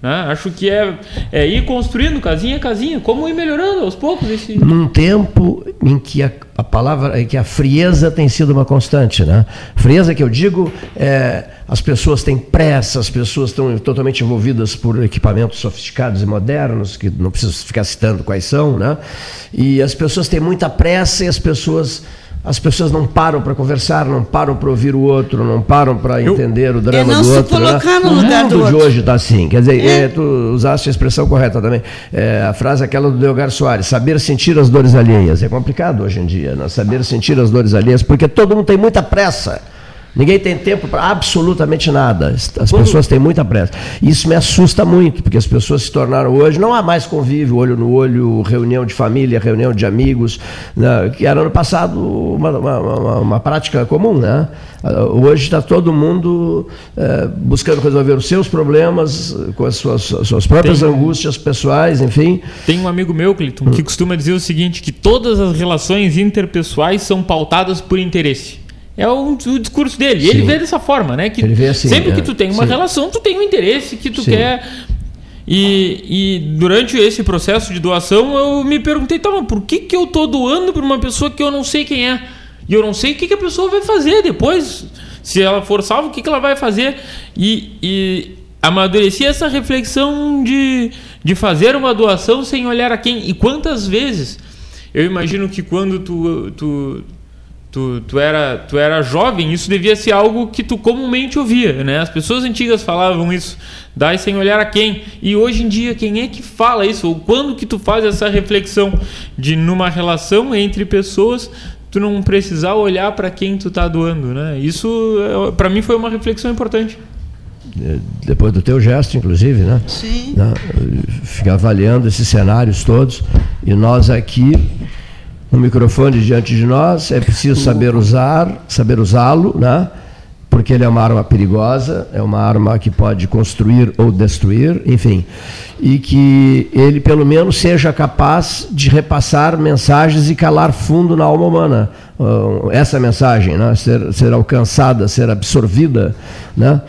Né? Acho que é, é, ir construindo casinha a casinha, como ir melhorando aos poucos. Esse... Num tempo em que a, a palavra, em que a frieza tem sido uma constante, né? Frieza que eu digo, é, as pessoas têm pressa, as pessoas estão totalmente envolvidas por equipamentos sofisticados e modernos, que não preciso ficar citando quais são, né? E as pessoas têm muita pressa e as pessoas as pessoas não param para conversar, não param para ouvir o outro, não param para entender o drama do outro. Né? No o lugar mundo do de hoje está assim. Quer dizer, é. É, tu usaste a expressão correta também. É, a frase é aquela do Delgar Soares, saber sentir as dores alheias. É complicado hoje em dia, né? saber sentir as dores alheias, porque todo mundo tem muita pressa. Ninguém tem tempo para absolutamente nada. As Quando... pessoas têm muita pressa. Isso me assusta muito, porque as pessoas se tornaram hoje, não há mais convívio, olho no olho, reunião de família, reunião de amigos, né, que era no passado uma, uma, uma, uma prática comum. Né? Hoje está todo mundo é, buscando resolver os seus problemas, com as suas, as suas próprias tem, angústias pessoais, enfim. Tem um amigo meu, Cleiton, que costuma dizer o seguinte: que todas as relações interpessoais são pautadas por interesse. É o, o discurso dele. Sim. Ele vê dessa forma, né? Que assim, sempre é, que tu tem uma sim. relação, tu tem um interesse que tu sim. quer. E, e, durante esse processo de doação, eu me perguntei, tá, mas por que, que eu tô doando para uma pessoa que eu não sei quem é? E eu não sei o que, que a pessoa vai fazer depois. Se ela for salva, o que, que ela vai fazer? E, e amadureci essa reflexão de, de fazer uma doação sem olhar a quem. E quantas vezes eu imagino que quando tu, tu tu, tu, era, tu era jovem, isso devia ser algo que tu comumente ouvia, né? As pessoas antigas falavam isso, dai sem olhar a quem. E hoje em dia, quem é que fala isso? Ou quando que tu faz essa reflexão de numa relação entre pessoas, tu não precisar olhar para quem tu tá doando, né? Isso é, para mim foi uma reflexão importante. É, depois do teu gesto, inclusive, né? Sim. Né? Ficar avaliando esses cenários todos e nós aqui um microfone diante de nós, é preciso saber usar, saber usá-lo, né? porque ele é uma arma perigosa, é uma arma que pode construir ou destruir, enfim, e que ele pelo menos seja capaz de repassar mensagens e calar fundo na alma humana. Uh, essa mensagem, né? ser, ser alcançada, ser absorvida, né?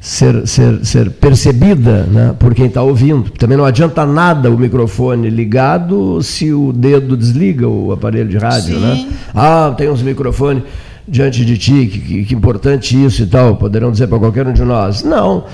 Ser, ser, ser percebida né, por quem está ouvindo. Também não adianta nada o microfone ligado se o dedo desliga o aparelho de rádio. Né? Ah, tem uns microfones diante de ti, que, que, importante isso e tal, poderão dizer para qualquer um de nós. Não,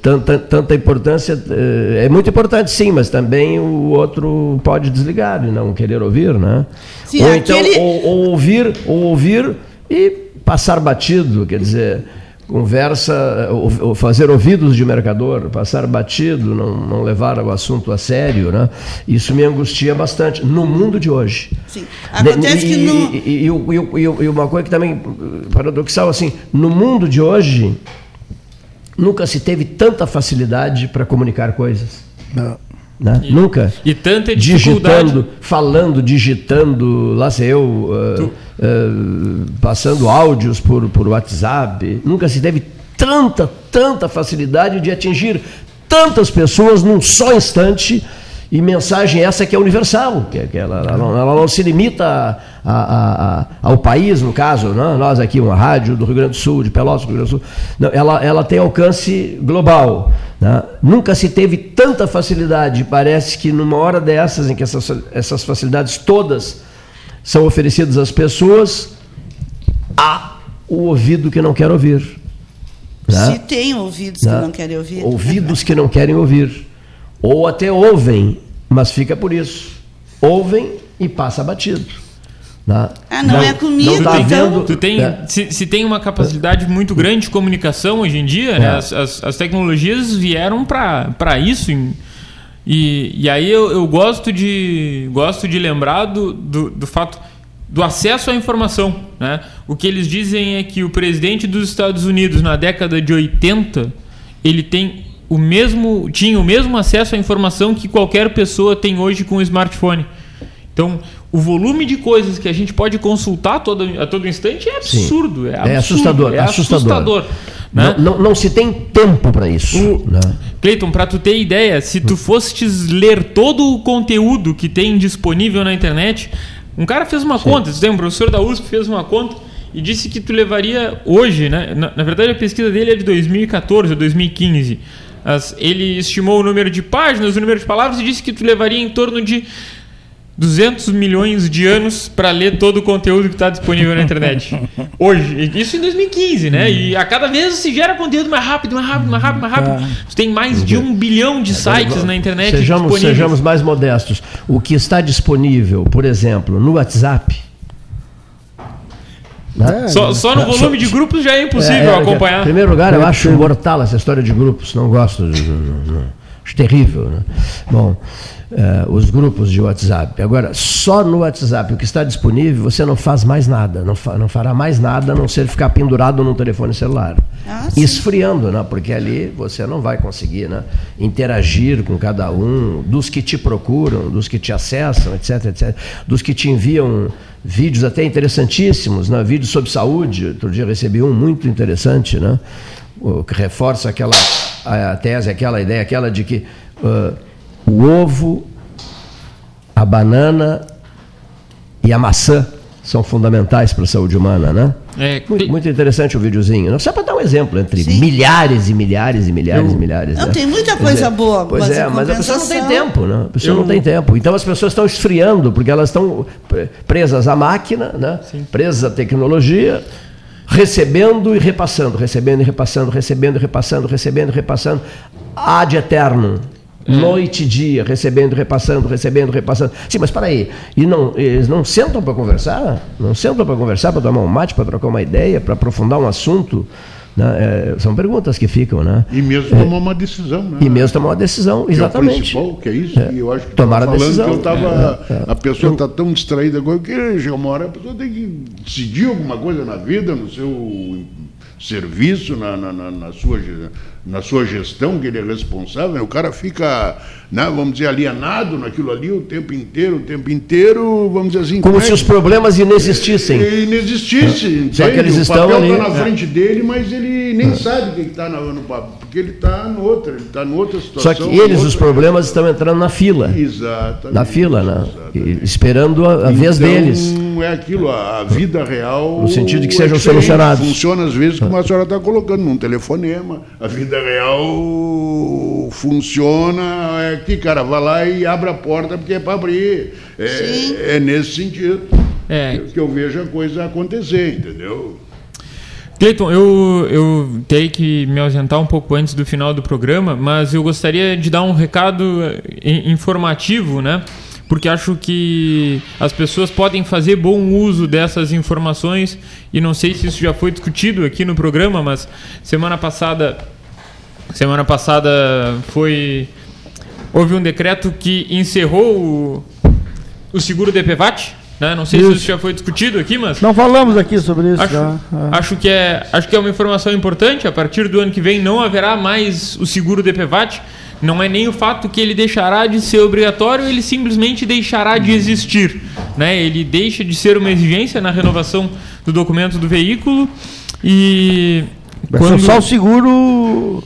tanta, tanta importância, eh, é muito importante sim, mas também o outro pode desligar e não querer ouvir, né? Sim, ou então, aquele... ou, ou ouvir, ou ouvir e passar batido, quer dizer conversa, ou fazer ouvidos de mercador, passar batido, não, não levar o assunto a sério, né? Isso me angustia bastante no mundo de hoje. Sim. Acontece e, que no... E, e, e, uma coisa que também paradoxal assim, no mundo de hoje nunca se teve tanta facilidade para comunicar coisas. Não. Né? E, Nunca. E tanta Digitando, falando, digitando, lá sei eu, uh, uh, passando áudios por, por WhatsApp. Nunca se teve tanta, tanta facilidade de atingir tantas pessoas num só instante e mensagem essa que é universal, que, que ela, ela, não, ela, não, se limita a, a, a, ao país, no caso, né? nós aqui, uma rádio do Rio Grande do Sul, de Pelotas, do Rio Grande do Sul, não, ela, ela tem alcance global. Né? Nunca se teve tanta facilidade, parece que numa hora dessas, em que essas, essas facilidades todas são oferecidas às pessoas, há o ouvido que não quer ouvir. Né? Se tem ouvidos né? que não querem ouvir. Ouvidos que não querem ouvir. Ou até ouvem, mas fica por isso. Ouvem e passa batido. Né? Ah, não, não, é comigo, não tá então. Vendo, tu tem, é. se, se, tem uma capacidade muito grande de comunicação hoje em dia, né? é. né? as, as, as, tecnologias vieram para isso. E, e aí eu, eu, gosto, de, gosto de lembrar do, do, do fato do acesso à informação. Né? O que eles dizem é que o presidente dos Estados Unidos, na década de 80, ele tem o mesmo, tinha o mesmo acesso à informação que qualquer pessoa tem hoje com o smartphone. Então, o volume de coisas que a gente pode consultar todo, a todo instante é absurdo. É, é, absurdo, é assustador. É assustador. assustador né? não, não, não, se tem tempo para isso. O, né? Cleiton, para tu ter ideia, se tu fostes ler todo o conteúdo que tem disponível na internet, um cara fez uma Sim. conta, tu tem um professor da USP fez uma conta e disse que tu levaria hoje, né? Na, na verdade a pesquisa dele é de 2014 ou 2015 as, ele estimou o número de páginas, o número de palavras e disse que tu levaria em torno de 200 milhões de anos para ler todo o conteúdo que está disponível na internet. Hoje. Isso em 2015, né? E a cada vez se gera conteúdo mais rápido, mais rápido, mais rápido, mais rápido. Tá. Você tem mais de um bilhão de sites na internet sejamos, Sejamos mais modestos. O que está disponível, por exemplo, no WhatsApp né? Só, só, no volume de grupos já é impossível é, é, acompanhar. Em primeiro lugar, eu acho mortal essa história de grupos, não gosto. acho terrível. Né? Bom, é, os grupos de WhatsApp. Agora, só no WhatsApp, o que está disponível, você não faz mais nada, não, fa, não fará mais nada a não ser ficar pendurado num telefone celular. Ah, esfriando, né? porque ali você não vai conseguir né? interagir com cada um, dos que te procuram, dos que te acessam, etc, etc, dos que te enviam vídeos até interessantíssimos, né? vídeos sobre saúde. Outro dia recebi um muito interessante, né? que reforça aquela a tese, aquela ideia, aquela de que uh, o ovo, a banana e a maçã são fundamentais para a saúde humana, né? É, muito, muito, interessante o videozinho. Não só para dar um exemplo entre Sim. milhares e milhares e milhares eu, e milhares. Não, né? tem muita coisa boa. Pois mas é, mas a pessoa não tem tempo, né? A pessoa eu, não tem tempo. Então as pessoas estão esfriando porque elas estão presas à máquina, né? Presas à tecnologia, recebendo e repassando, recebendo e repassando, recebendo e repassando, recebendo e repassando, ad eterno. É. Noite e dia, recebendo, repassando, recebendo, repassando. Sim, mas para aí. E não, eles não sentam para conversar? Não sentam para conversar, para tomar um mate, para trocar uma ideia, para aprofundar um assunto? Né? É, são perguntas que ficam, né? E mesmo é, tomar uma decisão, né? E mesmo tomar uma decisão, exatamente. Que é o que é isso, é, eu acho que tomar a decisão. Que eu tava, é, é. a pessoa está tão distraída agora que chega uma hora a pessoa tem que decidir alguma coisa na vida, no seu serviço, na, na, na, sua, na sua gestão, que ele é responsável, né? o cara fica, né, vamos dizer, alienado naquilo ali o tempo inteiro, o tempo inteiro, vamos dizer assim. Como, como se é? os problemas inexistissem. Inexistissem, Só que eles o estão papel ali. está na frente dele, mas ele nem sabe o que está no papel, porque ele está no outro, ele está em outra situação. Só que eles, os problemas, estão entrando na fila. Exatamente. Na fila, né? E esperando a, a então, vez deles. é aquilo, a, a vida real. No sentido de que é sejam diferente. solucionados. Funciona às vezes como a senhora está colocando, num telefonema. A vida real funciona, é que, cara, vai lá e abre a porta porque é para abrir. Sim. É, é nesse sentido É. que eu vejo a coisa acontecer, entendeu? Cleiton, eu, eu tenho que me ausentar um pouco antes do final do programa, mas eu gostaria de dar um recado eh, informativo, né? Porque acho que as pessoas podem fazer bom uso dessas informações e não sei se isso já foi discutido aqui no programa, mas semana passada semana passada foi houve um decreto que encerrou o, o seguro DPVAT, né? Não sei se Isso. isso já foi discutido aqui, mas Não falamos aqui sobre isso Acho, já. É. acho, que é, acho que é uma informação importante. A partir do ano que vem não haverá mais o seguro DPVAT. Não é nem o fato que ele deixará de ser obrigatório, ele simplesmente deixará de existir. Né? Ele deixa de ser uma exigência na renovação do documento do veículo e Vai ser só o seguro.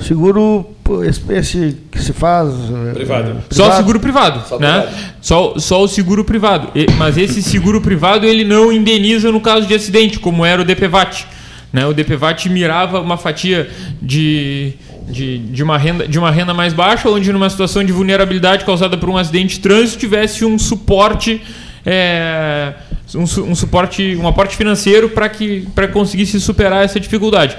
Seguro esse, esse que se faz. eh, Privado. eh, Só o seguro privado, Só né? privado. Só, só o seguro privado. E- mas esse seguro privado ele não indeniza no caso de acidente, como era o DPVAT. Né? O DPVAT mirava uma fatia de, de, de, uma renda, de uma renda mais baixa, onde numa situação de vulnerabilidade causada por um acidente de trânsito tivesse um suporte. é, um, um suporte, um aporte financeiro para que para conseguisse superar essa dificuldade.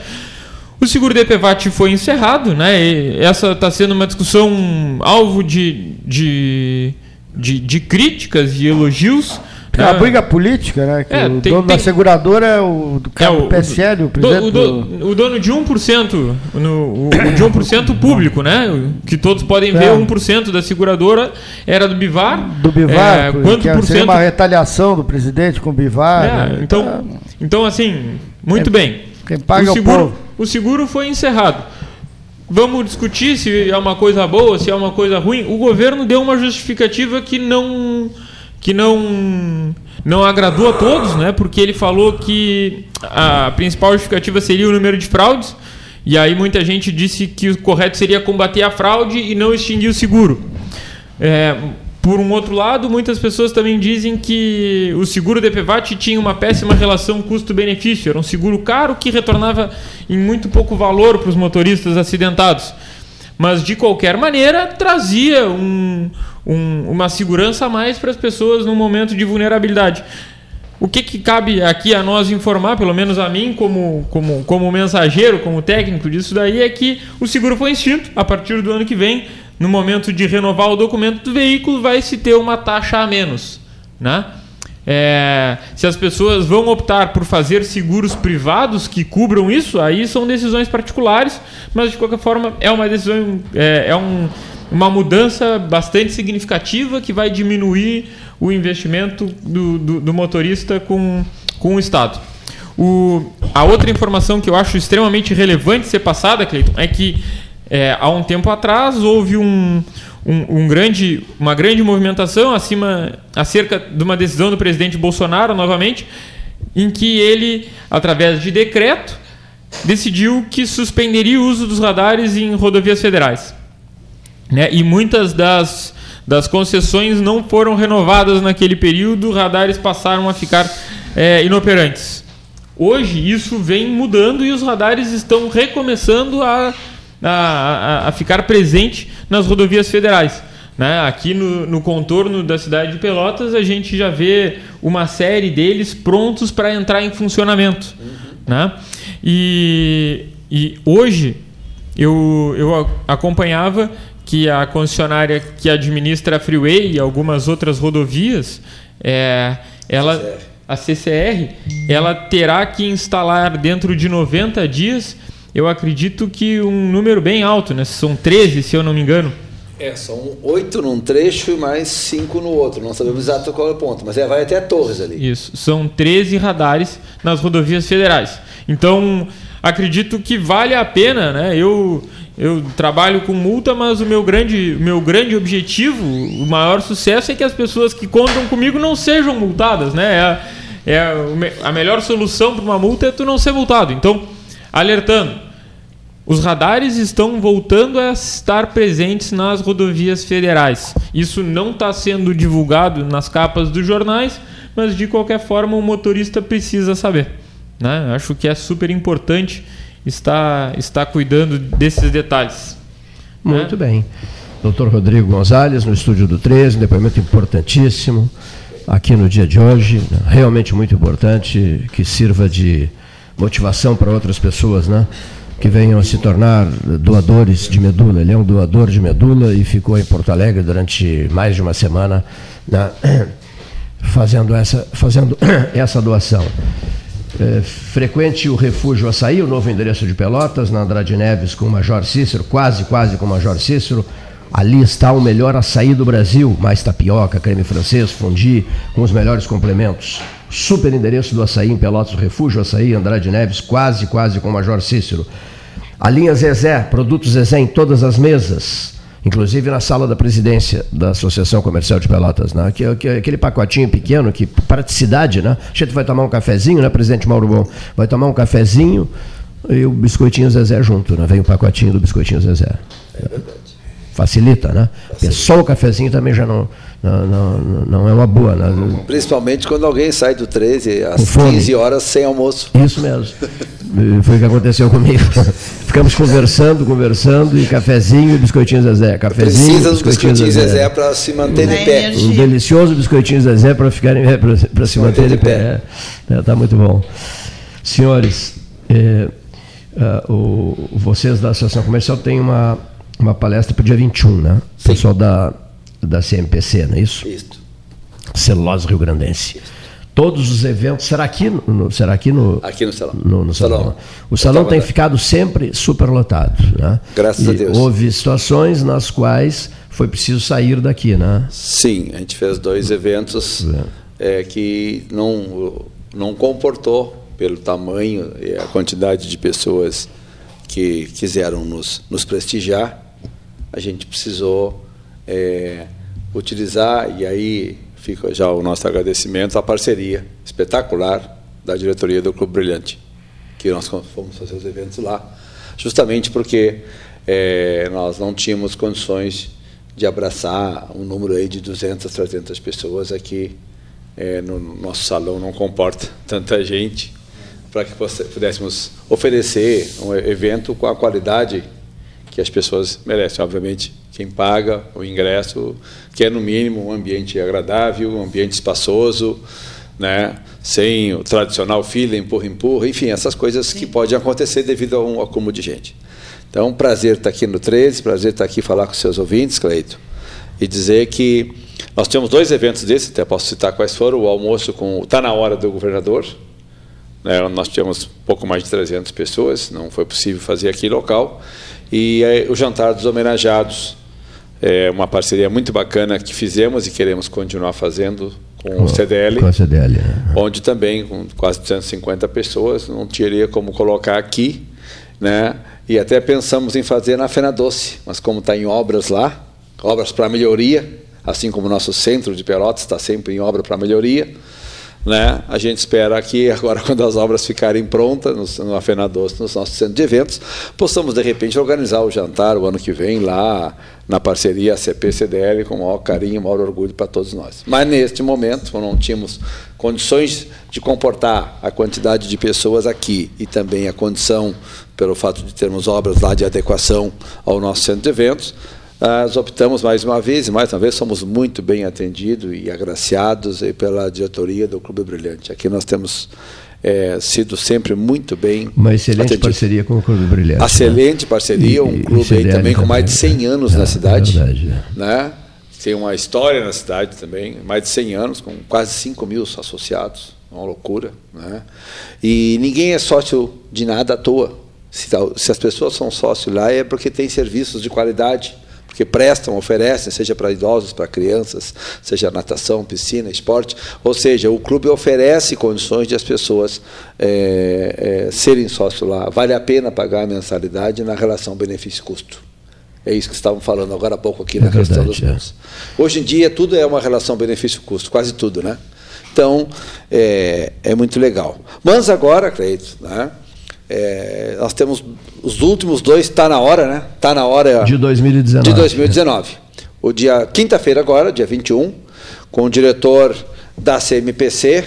O seguro DPVAT foi encerrado, né? E essa está sendo uma discussão alvo de, de, de, de críticas e elogios. É uma né? briga política, né? Que É, o tem- dono da tem- seguradora é o do cara É, do PSL, o do- presidente. o, do- do- o dono de 1%, no, o, o de 1% público, né? O- Que todos podem ver, É. 1% da seguradora era do Bivar. do Bivar, É, que quanto por seria cento? uma retaliação do presidente com o Bivar. É, né? então, então, assim, muito É, bem. quem paga é o seguro, povo. O seguro foi encerrado. Vamos discutir se é uma coisa boa, se é uma coisa ruim. O governo deu uma justificativa que não que não não agradou a todos, né? Porque ele falou que a principal justificativa seria o número de fraudes. E aí muita gente disse que o correto seria combater a fraude e não extinguir o seguro. É, por um outro lado, muitas pessoas também dizem que o seguro DPVAT tinha uma péssima relação custo-benefício. Era um seguro caro que retornava em muito pouco valor para os motoristas acidentados. Mas, de qualquer maneira, trazia um- um- uma segurança a mais para as pessoas num momento de vulnerabilidade. O que, que cabe aqui a nós informar, pelo menos a mim, como, como, como mensageiro, como técnico disso daí, é que o seguro foi extinto. A partir do ano que vem, no momento de renovar o documento do veículo, vai se ter uma taxa a menos. Né? É, se as pessoas vão optar por fazer seguros privados que cubram isso, aí são decisões particulares, mas de qualquer forma é uma decisão, é, é um, uma mudança bastante significativa que vai diminuir o investimento do, do, do motorista com, com o Estado. O, a outra informação que eu acho extremamente relevante ser passada, Cleiton, é que é, há um tempo atrás houve um, um, um grande, uma grande movimentação acima, acerca de uma decisão do presidente Bolsonaro, novamente, em que ele, através de decreto, decidiu que suspenderia o uso dos radares em rodovias federais. Né? E muitas das, das concessões não foram renovadas naquele período, radares passaram a ficar é, inoperantes. Hoje isso vem mudando e os radares estão recomeçando a, a, a, a ficar presente nas rodovias federais. Né? Aqui no, no contorno da cidade de Pelotas a gente já vê uma série deles prontos para entrar em funcionamento. Né? E, e hoje eu, eu acompanhava que a concessionária que administra a Freeway e algumas outras rodovias, é, ela, a CCR, ela terá que instalar dentro de 90 dias, eu acredito que um número bem alto, né? São 13, se eu não me engano. É, são oito num trecho e mais cinco no outro. Não sabemos exato qual é o ponto, mas é, vai até Torres ali. Isso, são 13 radares nas rodovias federais. Então, acredito que vale a pena, né? Eu, eu trabalho com multa, mas o meu grande, meu grande objetivo, o maior sucesso é que as pessoas que contam comigo não sejam multadas, né? É, é a melhor solução para uma multa é tu não ser multado. Então, alertando, os radares estão voltando a estar presentes nas rodovias federais. Isso não está sendo divulgado nas capas dos jornais, mas de qualquer forma o motorista precisa saber. Né? Acho que é super importante estar, estar cuidando desses detalhes. Muito né? bem. Doutor Rodrigo Gonzalez, no estúdio do 13, um depoimento importantíssimo aqui no dia de hoje, né? realmente muito importante, que sirva de motivação para outras pessoas, né? que venham a se tornar doadores de medula. Ele é um doador de medula e ficou em Porto Alegre durante mais de uma semana né, fazendo, essa, fazendo essa doação. É, frequente o Refúgio Açaí, o novo endereço de Pelotas, na Andrade Neves com o Major Cícero, quase, quase com o Major Cícero. Ali está o melhor açaí do Brasil, mais tapioca, creme francês, fondue, com os melhores complementos. Super endereço do açaí em Pelotas, Refúgio Açaí, Andrade Neves, quase, quase com o Major Cícero. A linha Zezé, produtos Zezé em todas as mesas, inclusive na sala da presidência da Associação Comercial de Pelotas, né? que, que, aquele pacotinho pequeno, que praticidade, né? A gente vai tomar um cafezinho, né, presidente Mauro Bom? Vai tomar um cafezinho e o biscoitinho Zezé junto, né? Vem o pacotinho do biscoitinho Zezé. É verdade. Facilita, né? Facilita. Só o cafezinho também já não, não, não, não é uma boa. Né? Principalmente quando alguém sai do 13 às 15 horas sem almoço. Isso mesmo. Foi o que aconteceu comigo. Ficamos conversando, conversando, e cafezinho e biscoitinho Zezé. Cafezinho, Precisa do biscoitinho, biscoitinho Zezé, Zezé para se manter de pé. Um delicioso biscoitinho Zezé para ficar para se, se, manter, manter de pé. Está é, tá muito bom. Senhores, é, uh, o, vocês da Associação Comercial têm uma, uma palestra para o dia 21, né? O pessoal da, da CMPC, não é isso? Isso. Celulose Rio Grandense. Isso todos os eventos. Será aqui no, será aqui no, aqui no salão? No, no salão. salão. O salão tem ficado sempre superlotado. Né? Graças e a Deus. Houve situações nas quais foi preciso sair daqui, né? Sim, a gente fez dois eventos é. É, que não, não comportou pelo tamanho e a quantidade de pessoas que quiseram nos, nos prestigiar. A gente precisou é, utilizar, e aí fica já o nosso agradecimento à parceria espetacular da diretoria do Clube Brilhante, que nós fomos fazer os eventos lá, justamente porque é, nós não tínhamos condições de abraçar um número aí de 200, 300 pessoas aqui é, no nosso salão não comporta tanta gente para que pudéssemos oferecer um evento com a qualidade que as pessoas merecem. Obviamente, quem paga o ingresso quer, no mínimo, um ambiente agradável, um ambiente espaçoso, né? sem o tradicional fila, empurra, empurra, enfim, essas coisas Sim. que podem acontecer devido a um acúmulo de gente. Então, prazer estar aqui no 13, prazer estar aqui falar com seus ouvintes, Cleito, e dizer que nós temos dois eventos desses, até posso citar quais foram, o almoço com Está na Hora do Governador, né, nós tínhamos pouco mais de 300 pessoas, não foi possível fazer aqui local, e é, o jantar dos homenageados, é uma parceria muito bacana que fizemos e queremos continuar fazendo com, o CDL, com a CDL né? onde também com quase 250 pessoas não teria como colocar aqui, né? E até pensamos em fazer na Fena Doce, mas como está em obras lá, obras para melhoria, assim como o nosso centro de Pelotas está sempre em obra para melhoria, né? A gente espera que agora, quando as obras ficarem prontas no, no Afena Doce, nos nossos centros de eventos, possamos de repente organizar o jantar o ano que vem lá na parceria CP-CDL com o maior carinho e maior orgulho para todos nós. Mas neste momento, não tínhamos condições de comportar a quantidade de pessoas aqui e também a condição, pelo fato de termos obras lá de adequação ao nosso centro de eventos, nós optamos mais uma vez, e mais uma vez somos muito bem atendidos e agraciados pela diretoria do Clube Brilhante. Aqui nós temos é, sido sempre muito bem Uma excelente atendido. parceria com o Clube Brilhante. Né? Excelente né? parceria, um e, clube aí também com mais de 100 anos é, na cidade. É verdade, é. né? Tem uma história na cidade também, mais de 100 anos, com quase 5 mil associados. Uma loucura. Né? E ninguém é sócio de nada à toa. Se, se as pessoas são sócios lá é porque tem serviços de qualidade porque prestam, oferecem, seja para idosos, para crianças, seja natação, piscina, esporte. Ou seja, o clube oferece condições de as pessoas é, é, serem sócio lá. Vale a pena pagar a mensalidade na relação benefício-custo. É isso que estavam falando agora há pouco aqui é na verdade, questão dos. É. Hoje em dia, tudo é uma relação benefício-custo, quase tudo, né? Então, é, é muito legal. Mas agora, Cleito, né? É, nós temos os últimos dois, está na hora, né? Está na hora. De 2019. De 2019. O dia, quinta-feira agora, dia 21, com o diretor da CMPC,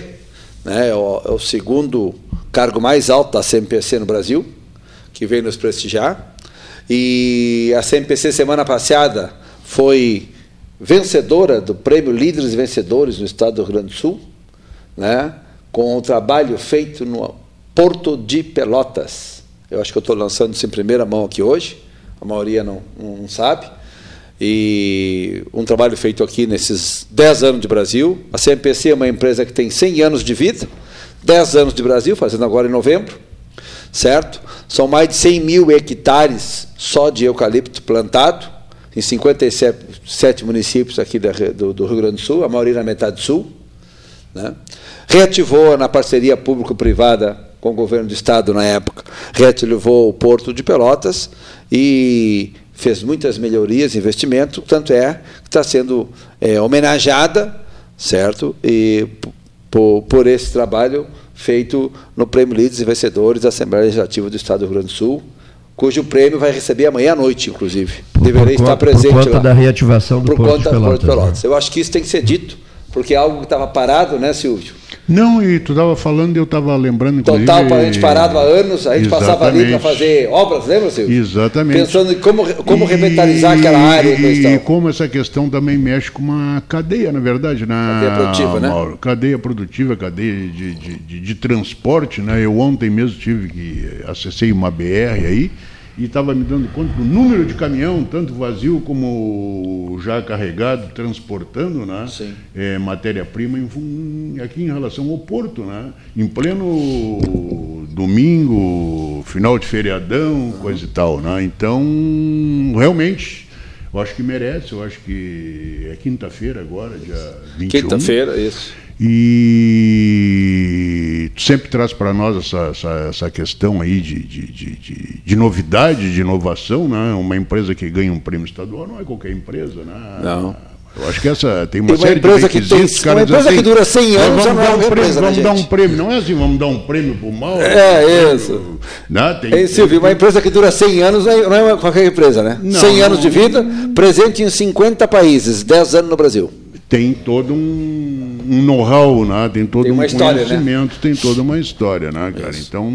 né? É o, é o segundo cargo mais alto da CMPC no Brasil, que veio nos prestigiar. E a CMPC, semana passada, foi vencedora do prêmio Líderes Vencedores no estado do Rio Grande do Sul, né? com o trabalho feito no Porto de Pelotas. Eu acho que eu estou lançando isso em primeira mão aqui hoje, a maioria não, não sabe. E um trabalho feito aqui nesses 10 anos de Brasil. A CMPC é uma empresa que tem 100 anos de vida, 10 anos de Brasil, fazendo agora em novembro, certo? São mais de 100 mil hectares só de eucalipto plantado, em 57 municípios aqui do, Rio Grande do Sul, a maioria na metade sul. Né? Reativou na parceria público-privada com o governo do estado na época, reativou o Porto de Pelotas e fez muitas melhorias, investimento, tanto é que está sendo é, homenageada, certo? E por, por esse trabalho feito no Prêmio Líderes e Vencedores da Assembleia Legislativa do Estado do Rio Grande do Sul, cujo prêmio vai receber amanhã à noite, inclusive. Deverei estar presente por conta lá. da reativação do por Porto conta de Pelotas. Do Porto de Pelotas. Né? Eu acho que isso tem que ser dito, porque algo que estava parado, né, Silvio? Não, e tu estava falando e eu estava lembrando, inclusive... Total, a gente parado há anos, a gente exatamente. passava ali para fazer obras, lembra, Silvio? Exatamente. Pensando em como, como e, revitalizar aquela área. E como essa questão também mexe com uma cadeia, na verdade. Na, cadeia produtiva, né? Mauro, cadeia produtiva, cadeia de, de, de, de transporte. Né? Eu ontem mesmo tive que... acessei uma BR aí, e estava me dando conta do número de caminhão, tanto vazio como já carregado, transportando né, é, matéria-prima aqui em relação ao porto, né, em pleno domingo, final de feriadão, coisa e tal. Né, então, realmente, eu acho que merece, eu acho que é quinta-feira agora, dia 21. Quinta-feira, isso. E sempre traz para nós essa, essa, essa, questão aí de, de, de, de, novidade, de inovação, né? Uma empresa que ganha um prêmio estadual não é qualquer empresa, né? Não. Eu acho que essa tem uma, tem uma série empresa de requisitos. Que tem, uma empresa assim, que dura 100 anos vamos, dar um, prêmio, empresa, vamos né, dar um prêmio, não é assim, vamos dar um prêmio para o mal. É, isso. Né? Tem, Ei, Silvio, uma empresa que dura 100 anos não é qualquer empresa, né? Não, 100 anos de vida, presente em 50 países, 10 anos no Brasil tem todo um, um know-how, né? tem todo tem um história, né? conhecimento, né? tem toda uma história, né, cara? Isso. Então,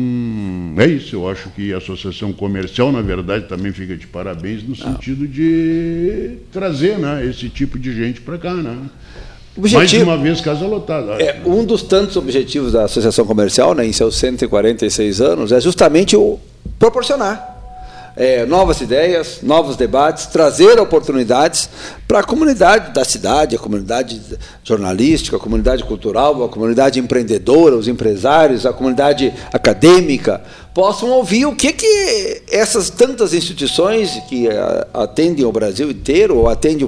é isso. Eu acho que a associação comercial, na verdade, também fica de parabéns no Não. sentido de trazer né, esse tipo de gente para cá, né? Objetivo, Mais uma vez, casa lotada. É, um dos tantos objetivos da Associação Comercial, né, em seus 146 anos, é justamente o proporcionar é, novas ideias, novos debates, trazer oportunidades para a comunidade da cidade, a comunidade jornalística, a comunidade cultural, a comunidade empreendedora, os empresários, a comunidade acadêmica, possam ouvir o que, que essas tantas instituições que atendem o Brasil inteiro, ou atendem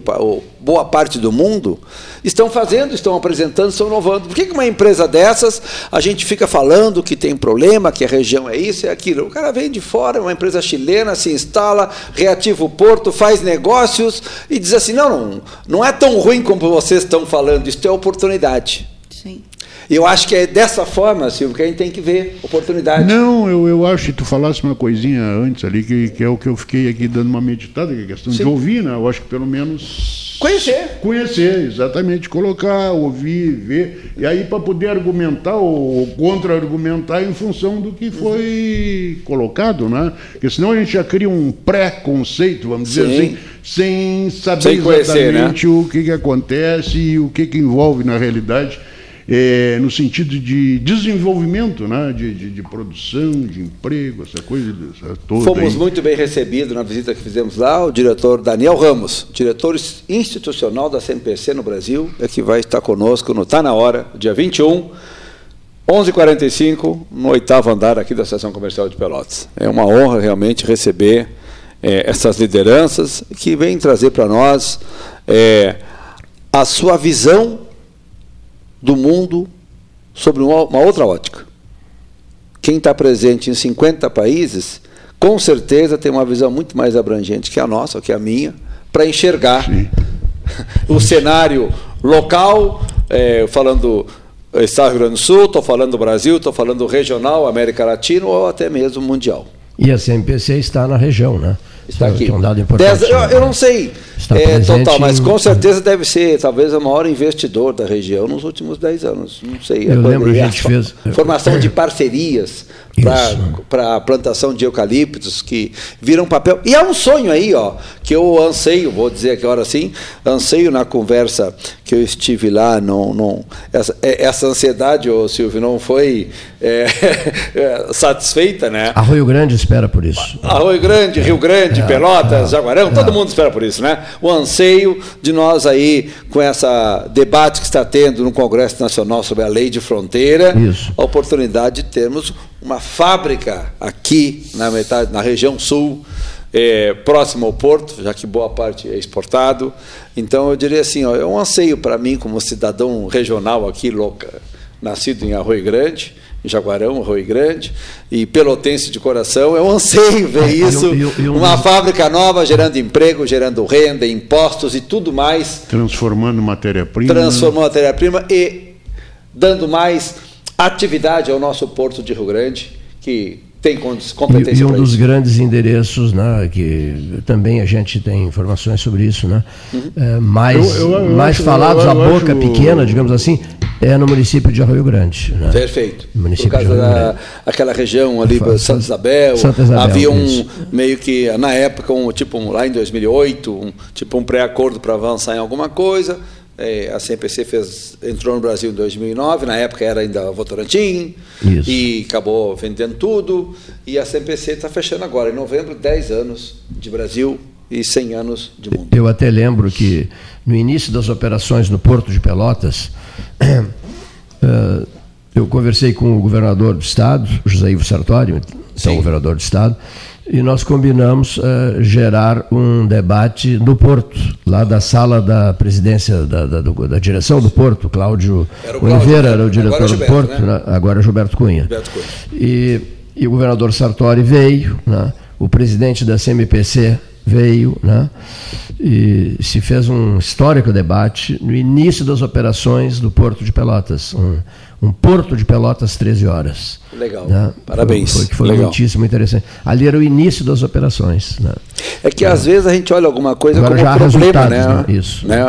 boa parte do mundo, estão fazendo, estão apresentando, estão inovando. Por que, que uma empresa dessas, a gente fica falando que tem problema, que a região é isso, é aquilo? O cara vem de fora, uma empresa chilena, se instala, reativa o porto, faz negócios e diz assim, não, não, não é tão ruim como vocês estão falando, isso é oportunidade. Sim. Eu acho que é dessa forma, Silvio, que a gente tem que ver oportunidade. Não, eu, eu acho que tu falasse uma coisinha antes ali, que, que é o que eu fiquei aqui dando uma meditada, que é questão Sim. de ouvir, né? Eu acho que pelo menos. Conhecer. Conhecer, exatamente. Colocar, ouvir, ver. E aí para poder argumentar ou contra-argumentar em função do que foi uhum. colocado, né? Porque senão a gente já cria um pré-conceito, vamos Sim. dizer assim, sem saber sem conhecer, né? exatamente né? o que, que acontece e o que, que envolve na realidade é, no sentido de desenvolvimento, né? de, de, de, produção, de emprego, essa coisa essa toda. Fomos aí. muito bem recebidos na visita que fizemos lá. O diretor Daniel Ramos, diretor institucional da CMPC no Brasil, é que vai estar conosco no Tá Na Hora, dia 21. 11h45, no oitavo andar aqui da Estação Comercial de Pelotas. É uma honra realmente receber é, essas lideranças que vêm trazer para nós é, a sua visão do mundo sobre uma, outra ótica. Quem está presente em 50 países, com certeza tem uma visão muito mais abrangente que a nossa, que a minha, para enxergar Sim. o cenário local, é, falando Estado do Rio Grande do Sul, estou falando do Brasil, estou falando regional, América Latina ou até mesmo mundial. E a CMPC está na região, né? Está aqui. É um dado importante. Dez, eu, eu, não sei é, total, mas com certeza deve ser talvez o maior investidor da região nos últimos 10 anos. Não sei. Eu lembro, a gente fez. Formação de parcerias para a plantação de eucaliptos que viram papel. E é um sonho aí, ó, que eu anseio, vou dizer aqui agora sim, anseio na conversa que eu estive lá, não, não, essa, é, essa ansiedade, ô Silvio, não foi é, é, satisfeita, né? Arroio Grande espera por isso. Arroio Grande, Rio Grande, é, Pelotas, é. Jaguarão, todo mundo espera por isso, né? O anseio de nós aí, com essa debate que está tendo no Congresso Nacional sobre a lei de fronteira, isso. a oportunidade de termos uma fábrica aqui na metade, na região sul, é, próximo ao porto, já que boa parte é exportado. Então eu diria assim, ó, é um anseio para mim como cidadão regional aqui, louca, nascido em Arroio Grande, Jaguarão, Arroio Grande, e pelotense de coração, é um anseio ver isso, eu, eu, eu, uma fábrica nova gerando emprego, gerando renda, impostos e tudo mais. Transformando matéria-prima. Transformando matéria-prima e dando mais atividade ao nosso porto de Rio Grande, que tem competência E, e um dos isso. grandes endereços, né, que também a gente tem informações sobre isso, né, uhum. é, mais, eu, eu, eu mais acho, falados, a boca acho... pequena, digamos assim, é no município de Arroio Grande. Né? Perfeito. Município Por causa da aquela região ali, Santa, Santa Isabel, Santa Isabel havia um isso. meio que, na época, um, tipo um, lá em 2008, um, tipo um pré-acordo para avançar em alguma coisa, é, a CMPC fez, entrou no Brasil em 2009, na época era ainda Votorantim, Isso. e acabou vendendo tudo. E a CMPC está fechando agora, em novembro, 10 anos de Brasil e 100 anos de mundo. Eu até lembro que no início das operações no Porto de Pelotas, eu conversei com o governador do estado, José Ivo Sartori, então governador do estado, e nós combinamos uh, gerar um debate no Porto, lá da sala da presidência da, da, da direção do Porto, Cláudio Oliveira era o diretor Gilberto, do Porto, né? Né? agora é Gilberto Cunha. Gilberto Cunha. E, e, o governador Sartori veio, né? o presidente da CMPC veio, né? e se fez um histórico debate no início das operações do Porto de Pelotas, um, um Porto de Pelotas 13 horas. Legal. Né? Parabéns. Foi, foi Legal. muitíssimo interessante. Ali era o início das operações. Né? É que é. às vezes a gente olha alguma coisa Agora como problema, né? né? Isso. Né,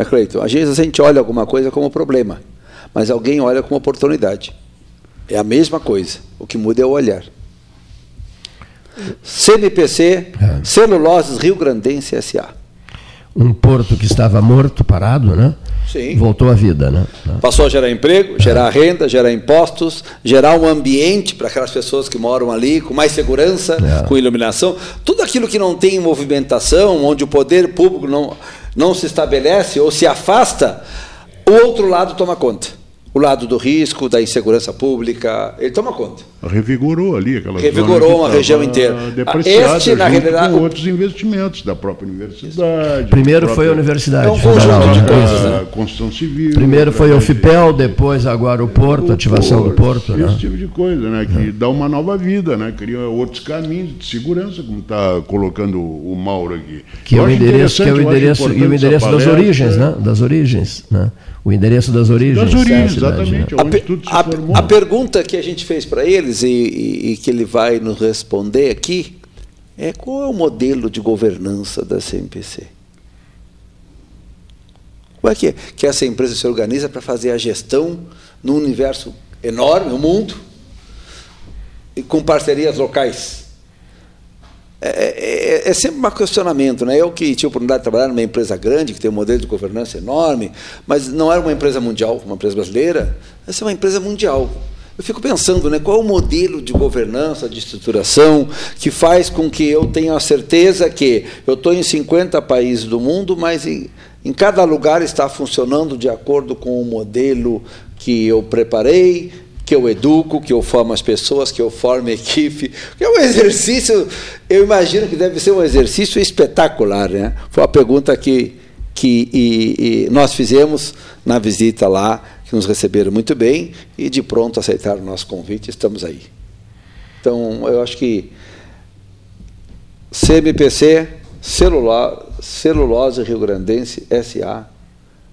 é, Cleiton? Às vezes a gente olha alguma coisa como problema, mas alguém olha como oportunidade. É a mesma coisa. O que muda é o olhar. CNPC, é. Celuloses Rio Grandense S.A. Um porto que estava morto, parado, né? Sim. voltou à vida. Né? Passou a gerar emprego, gerar é. renda, gerar impostos, gerar um ambiente para aquelas pessoas que moram ali com mais segurança, é. com iluminação. Tudo aquilo que não tem movimentação, onde o poder público não, não se estabelece ou se afasta, o outro lado toma conta o lado do risco, da insegurança pública, ele toma conta. Revigorou ali aquela Revigorou uma região inteira. Este, na realidade, com outros investimentos da própria universidade. Primeiro própria... foi a universidade. É um conjunto de coisas, né? Construção civil. Primeiro foi o FIPEL, depois agora o Porto, o ativação porto, do Porto. Esse né? tipo de coisa, né? Que é. dá uma nova vida, né? Cria outros caminhos de segurança, como está colocando o Mauro aqui. Que é o endereço, que é o endereço, e o endereço das origens, né? Das origens, né? O endereço das origens. Das origens, exatamente, onde tudo se a, formou. A pergunta que a gente fez para eles e, e, e, que ele vai nos responder aqui é qual é o modelo de governança da CMPC? Como é que, é? que essa empresa se organiza para fazer a gestão num universo enorme, o mundo, e com parcerias locais? É, é, é, é, sempre um questionamento. Né? Eu que tive a oportunidade de trabalhar numa empresa grande, que tem um modelo de governança enorme, mas não era uma empresa mundial, uma empresa brasileira, essa é uma empresa mundial. Eu fico pensando, né, qual é o modelo de governança, de estruturação, que faz com que eu tenha a certeza que eu estou em 50 países do mundo, mas em, em cada lugar está funcionando de acordo com o modelo que eu preparei, que eu educo, que eu formo as pessoas, que eu formo equipe. É um exercício, eu imagino que deve ser um exercício espetacular. Né? Foi a pergunta que, que e, e nós fizemos na visita lá, que nos receberam muito bem e de pronto aceitaram o nosso convite, estamos aí. Então, eu acho que CMPC, Celulose, Celulose Rio Grandense SA,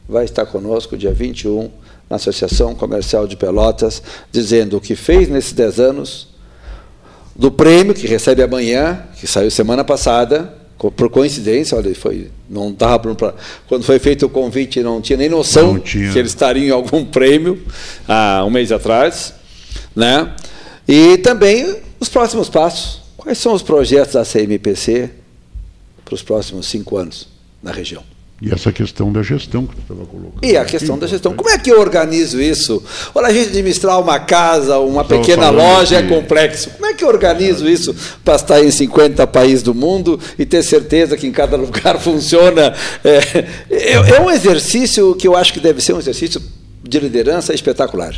vai estar conosco dia 21 na Associação Comercial de Pelotas, dizendo o que fez nesses 10 anos, do prêmio que recebe amanhã, que saiu semana passada, por coincidência, olha, foi, não para quando foi feito o convite, não tinha nem noção tinha. que eles estariam em algum prêmio há um mês atrás, né? E também os próximos passos. Quais são os projetos da CMPC para os próximos cinco anos na região? E essa questão da gestão que tu estava colocando. E a questão da gestão. Como é que eu organizo isso? Olha, a gente administrar uma casa, uma pequena loja que... é complexo. Como é que eu organizo isso para estar em 50 países do mundo e ter certeza que em cada lugar funciona? É, é, é um exercício que eu acho que deve ser um exercício de liderança espetacular.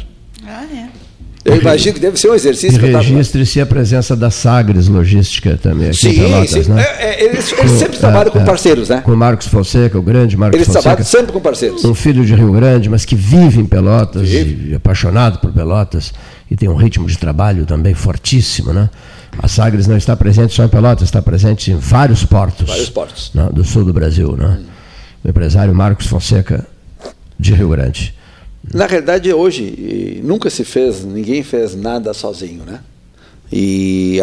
Ah, é. Eu imagino que deve ser um exercício. E registre-se a presença da Sagres Logística também aqui sim, em Pelotas, sim. Né? É, é, eles, eles sempre trabalham com é, parceiros, né? Com o Marcos Fonseca, o grande Marcos eles Fonseca. Eles trabalham sempre com parceiros. Um filho de Rio Grande, mas que vive em Pelotas. E, apaixonado por Pelotas, e tem um ritmo de trabalho também fortíssimo, né? A Sagres não está presente só em Pelotas, está presente em vários portos. Vários portos. Né, do sul do Brasil, né? Hum. O empresário Marcos Fonseca, de Rio Grande. Na realidade, hoje, nunca se fez, ninguém fez nada sozinho, né? E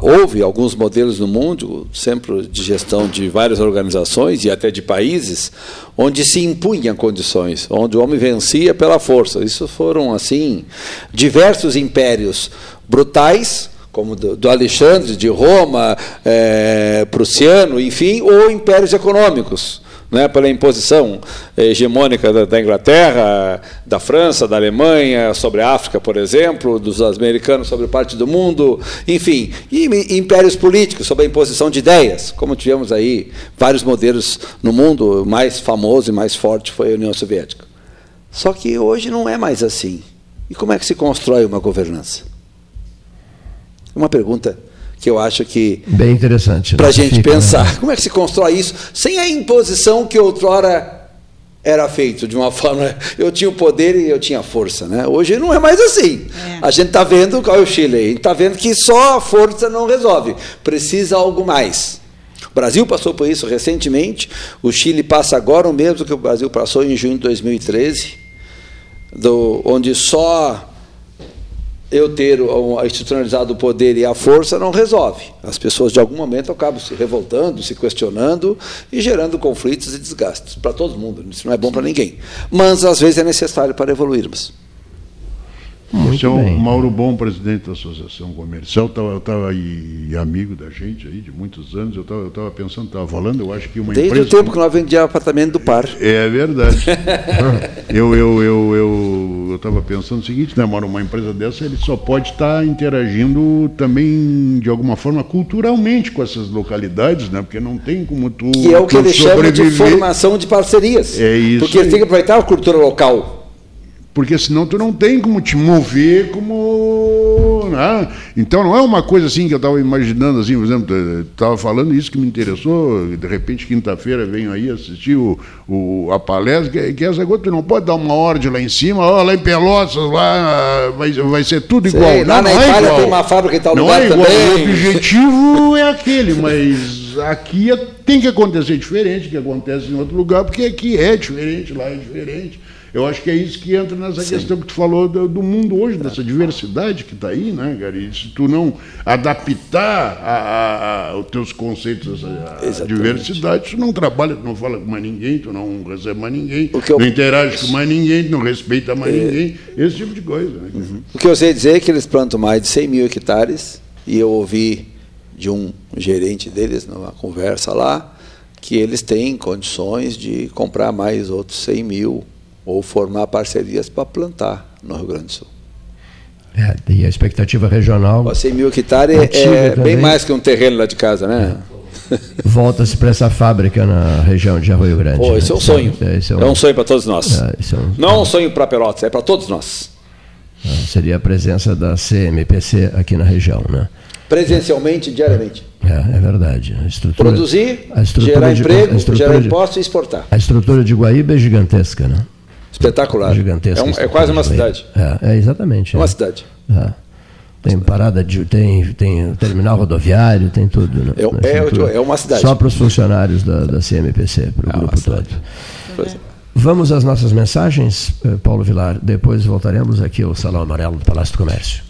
houve alguns modelos no mundo, sempre de gestão de várias organizações e até de países, onde se impunham condições, onde o homem vencia pela força. Isso foram, assim, diversos impérios brutais, como do, Alexandre, de Roma, é, prussiano, enfim, ou impérios econômicos né, pela imposição hegemônica da, da, Inglaterra, da França, da Alemanha sobre a África, por exemplo, dos americanos sobre parte do mundo, enfim, e impérios políticos sobre a imposição de ideias, como tivemos aí vários modelos no mundo, o mais famoso e mais forte foi a União Soviética. Só que hoje não é mais assim. E como é que se constrói uma governança? Uma pergunta que eu acho que. Bem interessante. Para a gente fica, pensar. Né? Como é que se constrói isso sem a imposição que outrora era feito de uma forma. Eu tinha o poder e eu tinha a força. Né? Hoje não é mais assim. É. A gente está vendo qual é o Chile. A gente está vendo que só a força não resolve. Precisa algo mais. O Brasil passou por isso recentemente. O Chile passa agora o mesmo que o Brasil passou em junho de 2013, do, onde só eu ter institucionalizado o poder e a força não resolve. As pessoas, de algum momento, acabam se revoltando, se questionando e gerando conflitos e desgastes para todo mundo. Isso não é bom para ninguém. Mas, às vezes, é necessário para evoluirmos. Muito é o Mauro Bom, presidente da Associação Comercial, eu estava aí amigo da gente aí de muitos anos, eu estava eu pensando, estava falando, eu acho que uma Desde empresa... Desde o tempo que nós vendíamos apartamento do par. É, é verdade. eu eu eu eu estava pensando o seguinte, né, Mauro, uma empresa dessa ele só pode estar tá interagindo também de alguma forma culturalmente com essas localidades, né? Porque não tem como tu Que é o que eles chamam de formação de parcerias. É isso. Porque eles têm que aproveitar a cultura local porque senão tu não tem como te mover como. Né? Então não é uma coisa assim que eu estava imaginando, assim, por exemplo, estava falando isso que me interessou, de repente quinta-feira venho aí assistir o, o, a palestra, que, que essa coisa, tu não pode dar uma ordem lá em cima, ó, lá em Pelotas, lá vai, vai ser tudo Sei, igual. Lá não, na não é Itália é tem uma fábrica em tal não lugar é igual. também. O objetivo é aquele, mas aqui é, tem que acontecer diferente que acontece em outro lugar, porque aqui é diferente, lá é diferente. Eu acho que é isso que entra nessa Sim. questão que tu falou do, do mundo hoje, dessa diversidade que está aí, né, Gary? Se tu não adaptar a, a, a, os teus conceitos à diversidade, tu não trabalha, tu não fala com mais ninguém, tu não recebe mais ninguém, eu... não interage com mais ninguém, tu não respeita mais é... ninguém, esse tipo de coisa. Né? Uhum. O que eu sei dizer é que eles plantam mais de 100 mil hectares, e eu ouvi de um gerente deles numa conversa lá, que eles têm condições de comprar mais outros 100 mil ou formar parcerias para plantar no Rio Grande do Sul. É, e a expectativa regional. 100 mil hectares é bem mais que um terreno lá de casa, né? É. Volta-se para essa fábrica na região de Arroio Grande. Pô, esse é um sonho. É, é um, é um sonho para todos nós. É, é um... Não é um sonho para Pelotas, é para todos nós. Seria a presença da CMPC aqui na região, né? Presencialmente, diariamente. É, é verdade. A estrutura, Produzir, a estrutura gerar de, emprego, gerar impostos e exportar. A estrutura de Guaíba é gigantesca, né? Espetacular. Gigantesca. É, um, é quase uma cidade. É, é exatamente. É uma cidade. É. Tem parada de. Tem, tem terminal rodoviário, tem tudo. Né? É, é, é uma cidade. Só para os funcionários da, da CMPC, para o é grupo todo. Vamos às nossas mensagens, eh, Paulo Vilar. Depois voltaremos aqui ao Salão Amarelo do Palácio do Comércio.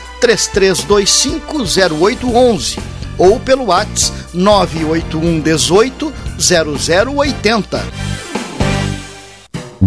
33250811 ou pelo WhatsApp 981 18 0080.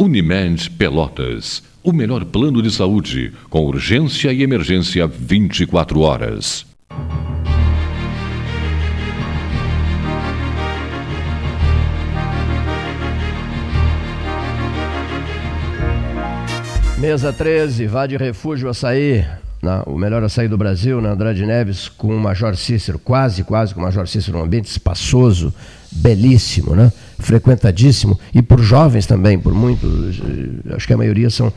Unimed Pelotas. O melhor plano de saúde, com urgência e emergência 24 horas. Mesa 13, vá de refúgio açaí. Na, o melhor açaí do Brasil, na Andrade Neves, com o Major Cícero, quase, quase com o Major Cícero, um ambiente espaçoso, belíssimo, né? Frequentadíssimo, e por jovens também, por muitos, eh, acho que a maioria são uh,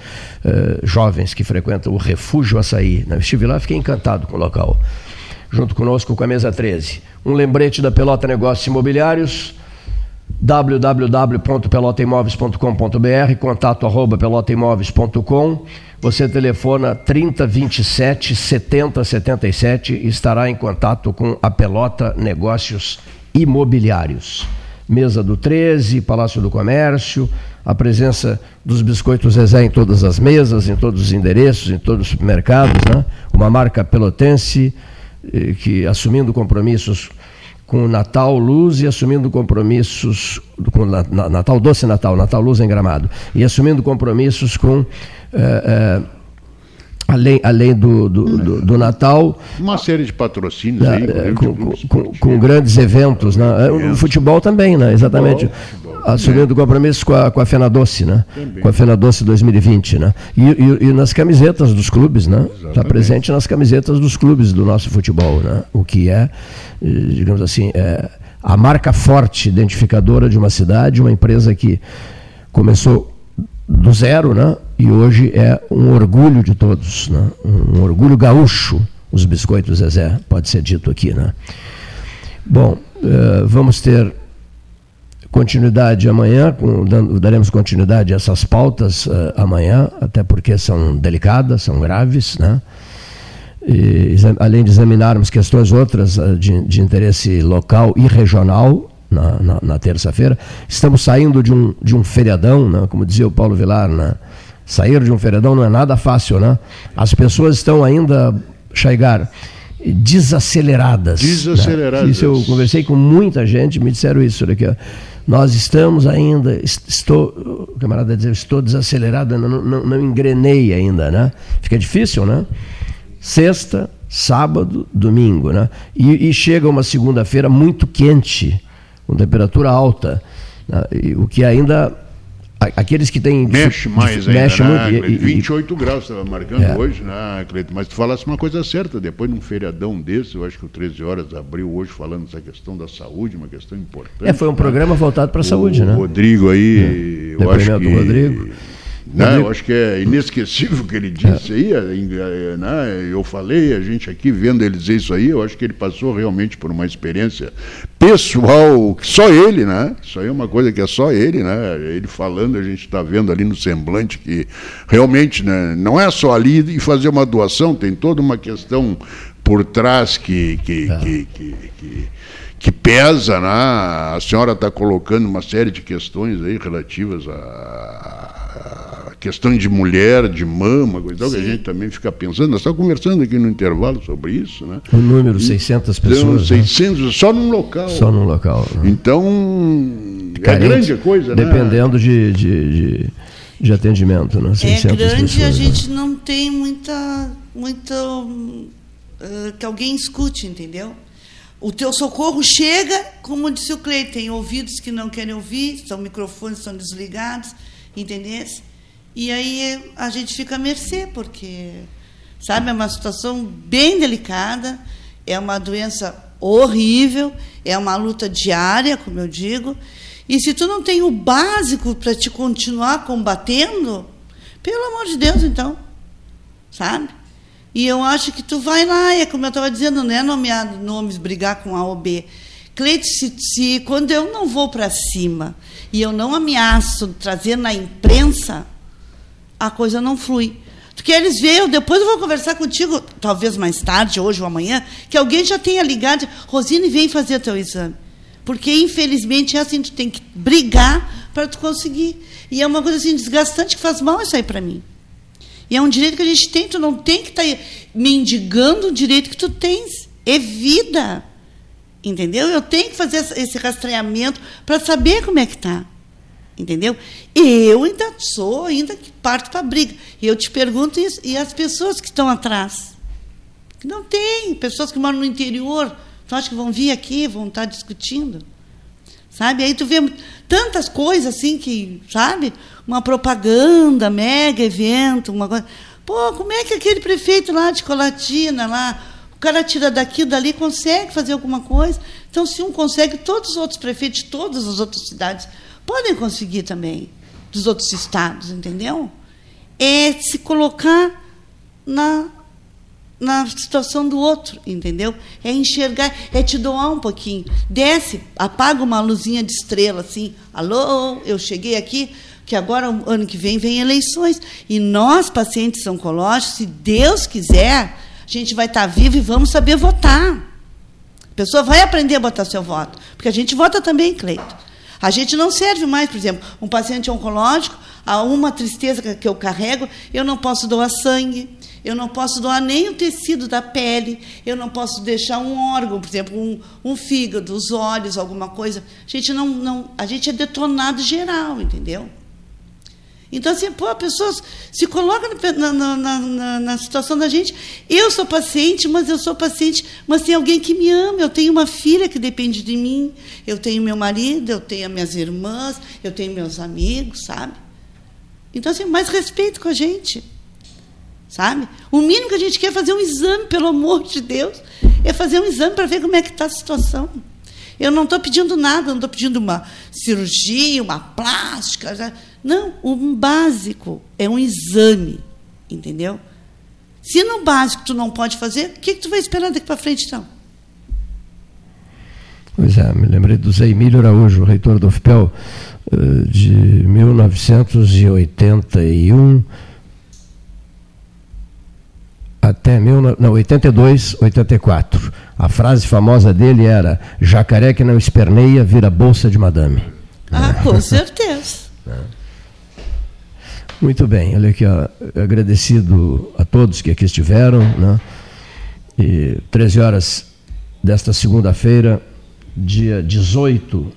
jovens que frequentam o Refúgio Açaí. Né? Estive lá, fiquei encantado com o local. Junto conosco com a mesa 13. Um lembrete da Pelota Negócios Imobiliários, www.pelotaimoveis.com.br, contato arroba pelotaimoveis.com. Você telefona 3027 7077 e estará em contato com a Pelota Negócios Imobiliários. Mesa do 13, Palácio do Comércio, a presença dos biscoitos Zezé em todas as mesas, em todos os endereços, em todos os supermercados, né? uma marca pelotense eh, que assumindo compromissos com Natal Luz e assumindo compromissos com Natal Doce Natal, Natal Luz em Gramado, e assumindo compromissos com eh, eh, além, além do, do, do, do, Natal. Uma série de patrocínios aí, é, com, com, com, grandes eventos, né? É, o futebol também, né? Exatamente. Futebol, futebol, Assumindo é. compromisso com a, com a Fena Doce, né? Também. Com a Fena Doce 2020, né? E, e, e nas camisetas dos clubes, né? Está presente nas camisetas dos clubes do nosso futebol, né? O que é, eh, digamos assim, é a marca forte identificadora de uma cidade, uma empresa que começou do zero, né? E hoje é um orgulho de todos, né? um orgulho gaúcho, os biscoitos Zezé, pode ser dito aqui, né? Bom, uh, vamos ter continuidade amanhã, daremos continuidade a essas pautas uh, amanhã, até porque são delicadas, são graves, né? E, além de examinarmos questões outras uh, de, de interesse local e regional, na, na, na terça-feira. Estamos saindo de um, de um feriadão, né? como dizia o Paulo Vilar, né? sair de um feriadão não é nada fácil. Né? As pessoas estão ainda, Chaigar, desaceleradas. Desaceleradas. Né? Isso eu conversei com muita gente, me disseram isso daqui. Ó. Nós estamos ainda, estou, o camarada dizer, estou desacelerado, não, não, não engrenei ainda, né? Fica difícil, né? Sexta, sábado, domingo, né? E, e chega uma segunda-feira muito quente com temperatura alta, né? o que ainda aqueles que têm mexe mais ainda, mexe né? muito, e, 28 e, graus estava marcando é. hoje, né, Cleiton? Mas tu falasse uma coisa certa, depois num feriadão desse, eu acho que o 13 horas abriu hoje falando dessa questão da saúde, uma questão importante. É, foi um né? programa voltado para a saúde, né? Rodrigo aí, é. eu acho que Rodrigo. Né? Eu acho que é inesquecível o que ele disse é. aí. É, né? Eu falei, a gente aqui vendo ele dizer isso aí, eu acho que ele passou realmente por uma experiência pessoal, só ele, né? Isso aí é uma coisa que é só ele, né? Ele falando, a gente está vendo ali no semblante que realmente né, não é só ali e fazer uma doação, tem toda uma questão por trás que, que, é. que, que, que que pesa, né? A senhora está colocando uma série de questões aí relativas a, questão de mulher, de mama, coisa que a gente também fica pensando. Nós estamos conversando aqui no intervalo sobre isso. Né? O número, 600 pessoas. 600, né? só num local. Só num local. Né? Então, Carente, é grande coisa, né? Dependendo de, de, de, de atendimento. Né? É grande pessoas, a né? gente né? não tem muita. muita uh, que alguém escute, entendeu? O teu socorro chega, como disse o Cleiton, tem ouvidos que não querem ouvir, são microfones são desligados, entendesse? E aí a gente fica à mercê, porque, sabe, é uma situação bem delicada, é uma doença horrível, é uma luta diária, como eu digo. E se tu não tem o básico para te continuar combatendo, pelo amor de Deus, então, sabe? E eu acho que tu vai lá, é como eu estava dizendo, não é nomear nomes, brigar com A ou B, Cleide, se, se quando eu não vou para cima e eu não ameaço trazer na imprensa, a coisa não flui. Tu queres ver, depois eu vou conversar contigo, talvez mais tarde, hoje ou amanhã, que alguém já tenha ligado, Rosine, vem fazer teu exame. Porque, infelizmente, é assim, tu tem que brigar para tu conseguir. E é uma coisa assim, desgastante que faz mal isso aí para mim. E é um direito que a gente tem, tu não tem que estar tá mendigando o direito que tu tens. É vida. Entendeu? Eu tenho que fazer esse rastreamento para saber como é que está. Entendeu? Eu ainda sou, ainda que parto para a briga. E eu te pergunto isso, e as pessoas que estão atrás? Não tem, pessoas que moram no interior, tu acha que vão vir aqui, vão estar tá discutindo? Sabe? Aí tu vê tantas coisas assim que, sabe? Uma propaganda, mega evento, uma coisa. Pô, como é que aquele prefeito lá de Colatina, lá, cara tira daqui, dali, consegue fazer alguma coisa? Então, se um consegue, todos os outros prefeitos de todas as outras cidades podem conseguir também, dos outros estados, entendeu? É se colocar na na situação do outro, entendeu? É enxergar, é te doar um pouquinho. Desce, apaga uma luzinha de estrela assim. Alô, eu cheguei aqui, que agora ano que vem vem eleições e nós pacientes oncológicos, se Deus quiser, a gente vai estar vivo e vamos saber votar. A pessoa vai aprender a botar seu voto, porque a gente vota também, Cleito. A gente não serve mais, por exemplo, um paciente oncológico, há uma tristeza que eu carrego, eu não posso doar sangue, eu não posso doar nem o tecido da pele, eu não posso deixar um órgão, por exemplo, um, um fígado, os olhos, alguma coisa. A gente não, não, a gente é detonado geral, entendeu? Então, assim, pô, a pessoa se coloca na, na, na, na, situação da gente. Eu sou paciente, mas eu sou paciente, mas tem alguém que me ama. Eu tenho uma filha que depende de mim. Eu tenho meu marido, eu tenho minhas irmãs, eu tenho meus amigos, sabe? Então, assim, mais respeito com a gente sabe? O mínimo que a gente quer é fazer um exame, pelo amor de Deus, é fazer um exame para ver como é que está a situação. Eu não estou pedindo nada, não estou pedindo uma cirurgia, uma plástica. Não, um básico é um exame, entendeu? Se no básico tu não pode fazer, o que, que tu vai esperar daqui para frente, então? Pois é, me lembrei do Zé Emílio Araújo, reitor do UFPEL, eh, de 1981 até mil, não, 82, 84. A frase famosa dele era: jacaré que não esperneia vira bolsa de madame. Ah, com certeza. Muito bem, olha aqui, ó, agradecido a todos que aqui estiveram. Né? E 13 horas desta segunda-feira, dia 18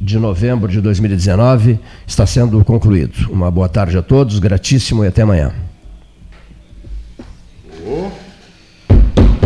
de novembro de 2019, está sendo concluído. Uma boa tarde a todos, gratíssimo e até amanhã.